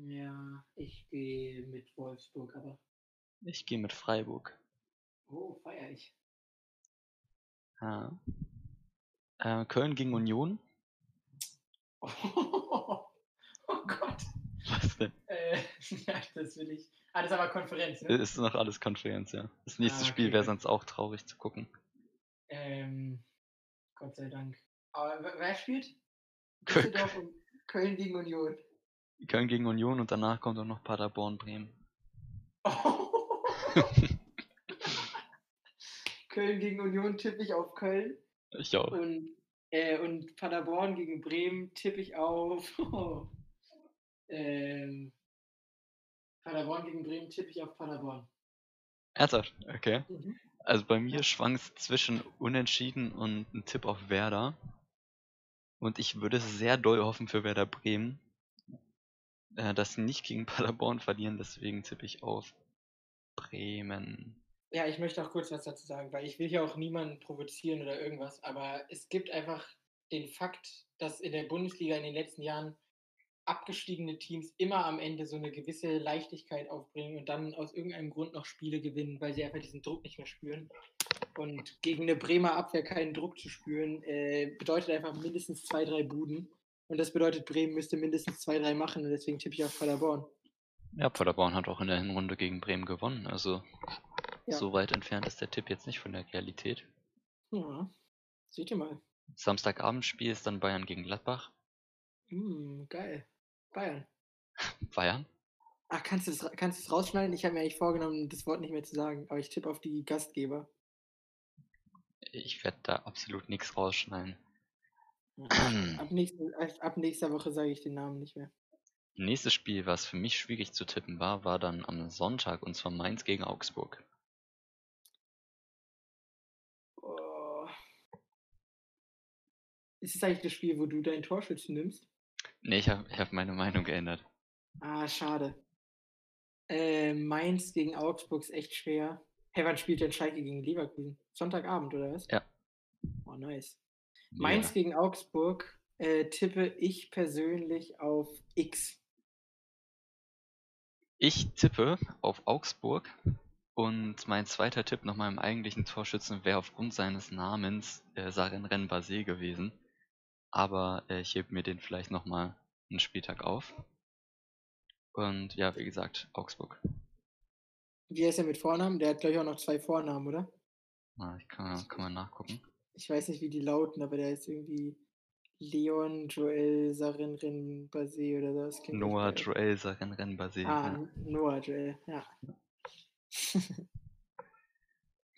[SPEAKER 1] Ja, ich gehe mit Wolfsburg, aber
[SPEAKER 2] Ich gehe mit Freiburg.
[SPEAKER 1] oh, feier ich.
[SPEAKER 2] Ja. Äh, Köln gegen Union.
[SPEAKER 1] Oh, Gott.
[SPEAKER 2] Was denn?
[SPEAKER 1] Äh, ja, das will ich. Ah, das ist aber Konferenz, ne?
[SPEAKER 2] Ist noch alles Konferenz, ja. Das nächste
[SPEAKER 1] Ah,
[SPEAKER 2] Spiel
[SPEAKER 1] okay,
[SPEAKER 2] wäre
[SPEAKER 1] gut.
[SPEAKER 2] sonst auch traurig zu gucken.
[SPEAKER 1] Ähm, Gott sei Dank. Aber wer- spielt?
[SPEAKER 2] Köln,
[SPEAKER 1] Düsseldorf und Köln gegen Union.
[SPEAKER 2] Köln gegen Union und danach kommt auch noch Paderborn Bremen.
[SPEAKER 1] Köln gegen Union tippe ich auf Köln.
[SPEAKER 2] Ich auch.
[SPEAKER 1] Und, äh, und Paderborn gegen Bremen tippe ich auf. ähm, Paderborn gegen Bremen tippe ich auf Paderborn.
[SPEAKER 2] Ernsthaft? Okay. Also bei mir schwankt es zwischen Unentschieden und ein Tipp auf Werder. Und ich würde sehr doll hoffen für Werder Bremen, äh, sie nicht gegen Paderborn verlieren. Deswegen tippe ich auf Bremen.
[SPEAKER 1] Ja, ich möchte auch kurz was dazu sagen, weil ich will hier auch niemanden provozieren oder irgendwas, aber es gibt einfach den Fakt, dass in der Bundesliga in den letzten Jahren abgestiegene Teams immer am Ende so eine gewisse Leichtigkeit aufbringen und dann aus irgendeinem Grund noch Spiele gewinnen, weil sie einfach diesen Druck nicht mehr spüren. Und gegen eine Bremer Abwehr keinen Druck zu spüren, äh, bedeutet einfach mindestens zwei, drei Buden. Und das bedeutet, Bremen müsste mindestens zwei, drei machen und deswegen tippe ich auf Paderborn.
[SPEAKER 2] Ja, Paderborn hat auch in der Hinrunde gegen Bremen gewonnen. Also
[SPEAKER 1] Ja.
[SPEAKER 2] so weit entfernt ist der Tipp jetzt nicht von der Realität.
[SPEAKER 1] Ja, seht ihr mal.
[SPEAKER 2] Samstagabendspiel ist dann Bayern gegen Gladbach.
[SPEAKER 1] Hm, geil. Bayern.
[SPEAKER 2] Bayern?
[SPEAKER 1] Ach, kannst du es kannst rausschneiden? Ich habe mir eigentlich vorgenommen, das Wort nicht mehr zu sagen, aber ich tippe auf die Gastgeber.
[SPEAKER 2] Ich werde da absolut nichts rausschneiden.
[SPEAKER 1] Ab, nächsten, ab nächster Woche sage ich den Namen nicht mehr.
[SPEAKER 2] Nächstes Spiel, was für mich schwierig zu tippen war, war dann am Sonntag und zwar Mainz gegen Augsburg.
[SPEAKER 1] Oh. Ist es eigentlich das Spiel, wo du deinen Torschützen nimmst?
[SPEAKER 2] Nee, ich habe hab meine Meinung geändert.
[SPEAKER 1] Ah, schade. Äh, Mainz gegen Augsburg ist echt schwer. Hey, wann spielt denn Schalke gegen Leverkusen? Sonntagabend, oder was?
[SPEAKER 2] Ja.
[SPEAKER 1] Oh, nice. Mainz gegen Augsburg äh, tippe ich persönlich auf X.
[SPEAKER 2] Ich tippe auf Augsburg und mein zweiter Tipp nach meinem eigentlichen Torschützen wäre aufgrund seines Namens äh, Saren Renbase gewesen. Aber äh, ich heb mir den vielleicht nochmal einen Spieltag auf. Und ja, wie gesagt, Augsburg.
[SPEAKER 1] Wie heißt er mit Vornamen? Der hat, glaube ich, auch noch zwei Vornamen, oder?
[SPEAKER 2] Na, ich kann, kann mal nachgucken.
[SPEAKER 1] Ich weiß nicht, wie die lauten, aber der ist irgendwie Leon Joel Sarin Basé oder so. Das klingt echt
[SPEAKER 2] Noah. Joel Saren Renbase.
[SPEAKER 1] Ah,
[SPEAKER 2] ja.
[SPEAKER 1] Noah Joel, ja.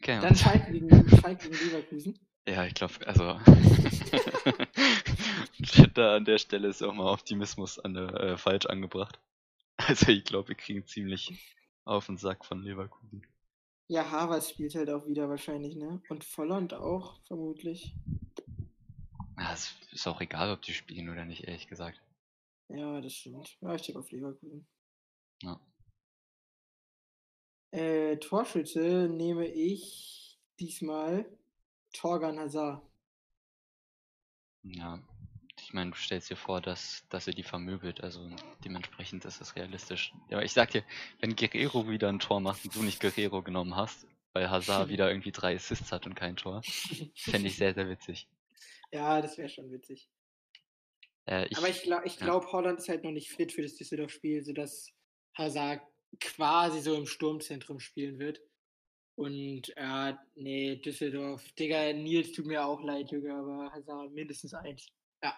[SPEAKER 2] Okay,
[SPEAKER 1] Dann Schalke gegen, Schalke gegen Leverkusen.
[SPEAKER 2] ja, ich glaube, also da an der Stelle ist auch mal Optimismus an der, äh, falsch angebracht. Also ich glaube, wir kriegen ziemlich auf den Sack von Leverkusen.
[SPEAKER 1] Ja, Havertz spielt halt auch wieder wahrscheinlich, ne? Und Volland auch, vermutlich.
[SPEAKER 2] Ja, es ist auch egal, ob die spielen oder nicht, ehrlich gesagt.
[SPEAKER 1] Ja, das stimmt. Ja, ich tippe auf Leverkusen.
[SPEAKER 2] Ja.
[SPEAKER 1] Äh, Torschütze nehme ich diesmal Torgan Hazard.
[SPEAKER 2] Ja, ich meine, du stellst dir vor, dass, dass er die vermöbelt, also dementsprechend ist es realistisch. Ja, ich sag dir, wenn Guerrero wieder ein Tor macht und du nicht Guerrero genommen hast, weil Hazard wieder irgendwie drei Assists hat und kein Tor, fände ich sehr, sehr witzig.
[SPEAKER 1] Ja, das wäre schon witzig.
[SPEAKER 2] Äh, ich,
[SPEAKER 1] Aber ich, glaub, ich
[SPEAKER 2] ja.
[SPEAKER 1] glaube, Holland ist halt noch nicht fit für das Düsseldorf-Spiel, sodass Hazard quasi so im Sturmzentrum spielen wird. Und äh, nee, Düsseldorf. Digga, Nils tut mir auch leid, Junge, aber Hazard mindestens eins.
[SPEAKER 2] äh,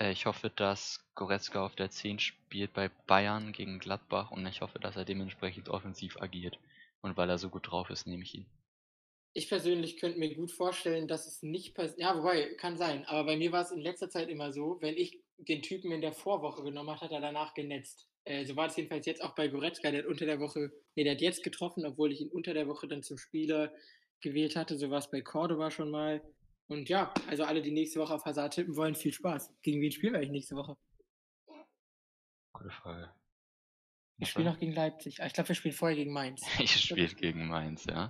[SPEAKER 2] ich hoffe, dass Goretzka auf der 10 spielt bei Bayern gegen Gladbach und ich hoffe, dass er dementsprechend offensiv agiert. Und weil er so gut drauf ist, nehme ich ihn.
[SPEAKER 1] Ich persönlich könnte mir gut vorstellen, dass es nicht passiert. Ja, wobei, kann sein. Aber bei mir war es in letzter Zeit immer so, wenn ich den Typen in der Vorwoche genommen habe, hat er danach genetzt. Äh, so war es jedenfalls jetzt auch bei Goretzka. Der hat unter der Woche, nee, der hat jetzt getroffen, obwohl ich ihn unter der Woche dann zum Spieler gewählt hatte. So war es bei Cordoba schon mal. Und ja, also alle, die nächste Woche auf Hazard tippen wollen, viel Spaß. Gegen wen spielen wir eigentlich nächste Woche?
[SPEAKER 2] Gute Frage.
[SPEAKER 1] Wir spielen noch gegen Leipzig. Ah, Ich glaube, wir spielen vorher gegen Mainz.
[SPEAKER 2] Ich spiele gegen Mainz, ja.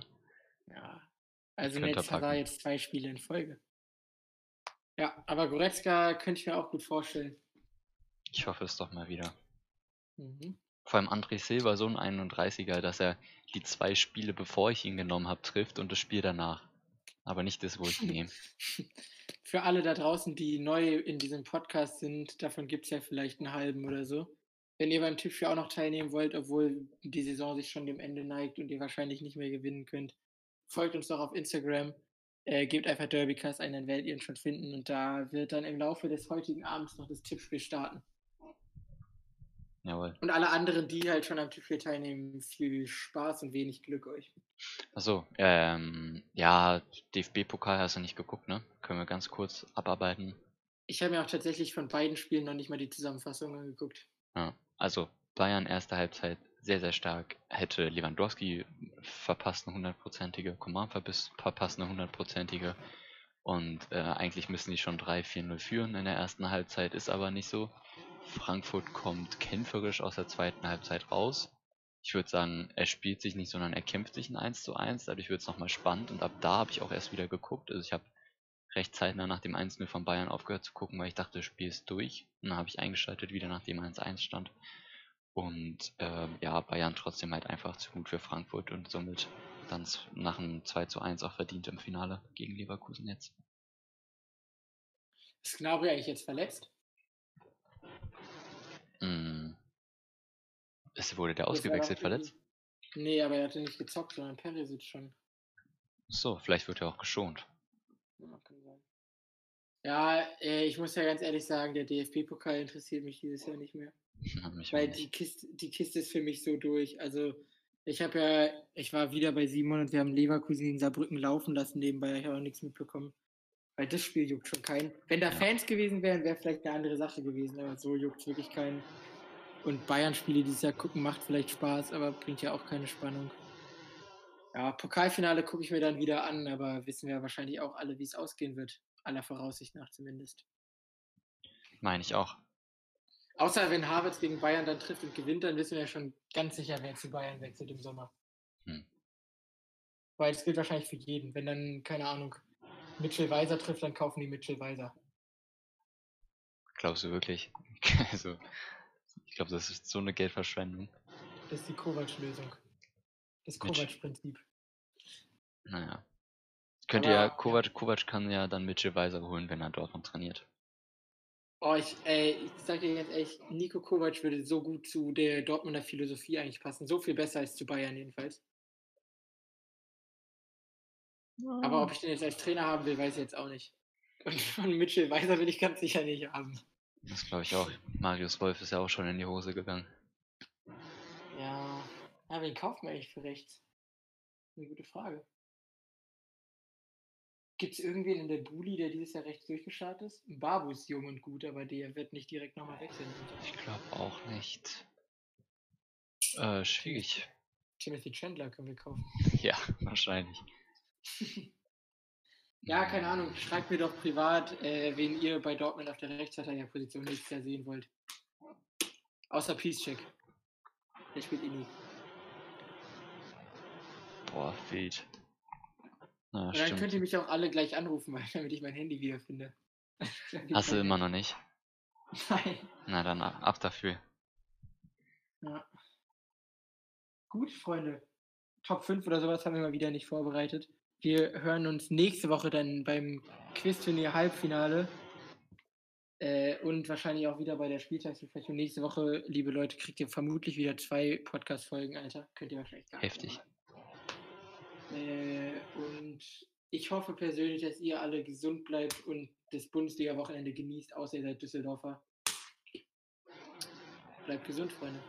[SPEAKER 1] Ja. Also jetzt hat jetzt zwei Spiele in Folge. Ja, aber Goretzka könnte ich mir auch gut vorstellen.
[SPEAKER 2] Ich hoffe es doch mal wieder.
[SPEAKER 1] Mhm.
[SPEAKER 2] Vor allem André Silva, so ein 31er, dass er die zwei Spiele, bevor ich ihn genommen habe, trifft und das Spiel danach. Aber nicht das, wo ich nehme.
[SPEAKER 1] Für alle da draußen, die neu in diesem Podcast sind, davon gibt es ja vielleicht einen halben oder so. Wenn ihr beim Tippspiel auch noch teilnehmen wollt, obwohl die Saison sich schon dem Ende neigt und ihr wahrscheinlich nicht mehr gewinnen könnt, folgt uns doch auf Instagram. Äh, gebt einfach Derbycast ein, dann werdet ihr ihn schon finden. Und da wird dann im Laufe des heutigen Abends noch das Tippspiel starten.
[SPEAKER 2] Jawohl.
[SPEAKER 1] Und alle anderen, die halt schon am Tippspiel teilnehmen, viel Spaß und wenig Glück euch.
[SPEAKER 2] Achso, ähm, ja, DFB-Pokal hast du nicht geguckt, ne? Können wir ganz kurz abarbeiten.
[SPEAKER 1] Ich habe mir auch tatsächlich von beiden Spielen noch nicht mal die Zusammenfassung angeguckt.
[SPEAKER 2] Ja, also Bayern erste Halbzeit sehr, sehr stark. Hätte Lewandowski verpasst eine hundertprozentige, Coman verbiss- verpasst eine hundertprozentige. Und äh, eigentlich müssen die schon 3-4-0 führen in der ersten Halbzeit, ist aber nicht so. Frankfurt kommt kämpferisch aus der zweiten Halbzeit raus. Ich würde sagen, er spielt sich nicht, sondern er kämpft sich ein 1 zu 1. Dadurch wird es nochmal spannend. Und ab da habe ich auch erst wieder geguckt. Also ich habe recht zeitnah nach dem 1-0 von Bayern aufgehört zu gucken, weil ich dachte, das Spiel ist durch. Und dann habe ich eingeschaltet, wieder nachdem 1-1 stand. Und ähm, ja, Bayern trotzdem halt einfach zu gut für Frankfurt und somit dann nach einem 2 zu 1 auch verdient im Finale gegen Leverkusen jetzt.
[SPEAKER 1] Ist Gnabry eigentlich jetzt verletzt?
[SPEAKER 2] Mm. Ist, wurde der ausgewechselt verletzt?
[SPEAKER 1] Nee, aber er hatte nicht gezockt, sondern Perisic schon.
[SPEAKER 2] So, vielleicht wird er auch geschont.
[SPEAKER 1] Ja. Ja, äh, ich muss ja ganz ehrlich sagen, der DFB-Pokal interessiert mich dieses Jahr nicht mehr.
[SPEAKER 2] Mich
[SPEAKER 1] Weil die. Kiste, die Kiste ist für mich so durch. Also ich habe ja, ich war wieder bei Simon und wir haben Leverkusen gegen Saarbrücken laufen lassen nebenbei. Ich habe auch nichts mitbekommen. Weil das Spiel juckt schon keinen. Wenn da
[SPEAKER 2] Ja.
[SPEAKER 1] Fans gewesen wären, wäre vielleicht eine andere Sache gewesen, aber so juckt wirklich keinen. Und Bayern-Spiele dieses Jahr gucken macht vielleicht Spaß, aber bringt ja auch keine Spannung. Ja, Pokalfinale gucke ich mir dann wieder an, aber wissen wir wahrscheinlich auch alle, wie es ausgehen wird. Aller Voraussicht nach zumindest.
[SPEAKER 2] Meine ich auch.
[SPEAKER 1] Außer wenn Havertz gegen Bayern dann trifft und gewinnt, dann wissen wir ja schon ganz sicher, wer zu Bayern wechselt im Sommer.
[SPEAKER 2] Hm.
[SPEAKER 1] Weil das gilt wahrscheinlich für jeden. Wenn dann, keine Ahnung, Mitchell Weiser trifft, dann kaufen die Mitchell Weiser.
[SPEAKER 2] Glaubst du wirklich? also, ich glaube, das ist so eine Geldverschwendung.
[SPEAKER 1] Das ist die Kovac-Lösung. Das Kovac-Prinzip.
[SPEAKER 2] Naja. Könnte ja, Kovac, Kovac kann ja dann Mitchell Weiser holen, wenn er Dortmund trainiert.
[SPEAKER 1] Oh, ich, ey, ich sag dir jetzt echt, Nico Kovac würde so gut zu der Dortmunder Philosophie eigentlich passen. So viel besser als zu Bayern jedenfalls. Aber ob ich den jetzt als Trainer haben will, weiß ich jetzt auch nicht. Und von Mitchell Weiser will ich ganz sicher nicht haben.
[SPEAKER 2] Das glaube ich auch. Marius Wolf ist ja auch schon in die Hose gegangen.
[SPEAKER 1] Ja, ja wen kauft man eigentlich für rechts? Eine gute Frage. Gibt es irgendwen in der Buli, der dieses Jahr rechts durchgestartet ist? Babu ist jung und gut, aber der wird nicht direkt nochmal wechseln.
[SPEAKER 2] Ich glaube auch nicht. Äh, schwierig.
[SPEAKER 1] Timothy Chandler können wir kaufen.
[SPEAKER 2] Ja, wahrscheinlich.
[SPEAKER 1] Ja, keine Ahnung. Schreibt mir doch privat, äh, wen ihr bei Dortmund auf der Rechtsverteidigerposition nächstes Jahr sehen wollt. Außer Peacecheck. Der spielt eh nie.
[SPEAKER 2] Boah, wild. Na,
[SPEAKER 1] Und dann
[SPEAKER 2] stimmt.
[SPEAKER 1] könnt ihr mich auch alle gleich anrufen, weil, damit ich mein Handy wiederfinde.
[SPEAKER 2] Hast du immer noch nicht?
[SPEAKER 1] Nein.
[SPEAKER 2] Na dann ab, ab dafür.
[SPEAKER 1] Ja. Gut, Freunde. Top 5 oder sowas haben wir mal wieder nicht vorbereitet. Wir hören uns nächste Woche dann beim Quizturnier Halbfinale. Äh, und wahrscheinlich auch wieder bei der Spieltagsbesprechung. Nächste Woche, liebe Leute, kriegt ihr vermutlich wieder zwei Podcast-Folgen, Alter. Könnt ihr wahrscheinlich gar nicht
[SPEAKER 2] Heftig.
[SPEAKER 1] Äh, und ich hoffe persönlich, dass ihr alle gesund bleibt und das Bundesliga-Wochenende genießt, außer ihr seid Düsseldorfer. Bleibt gesund, Freunde.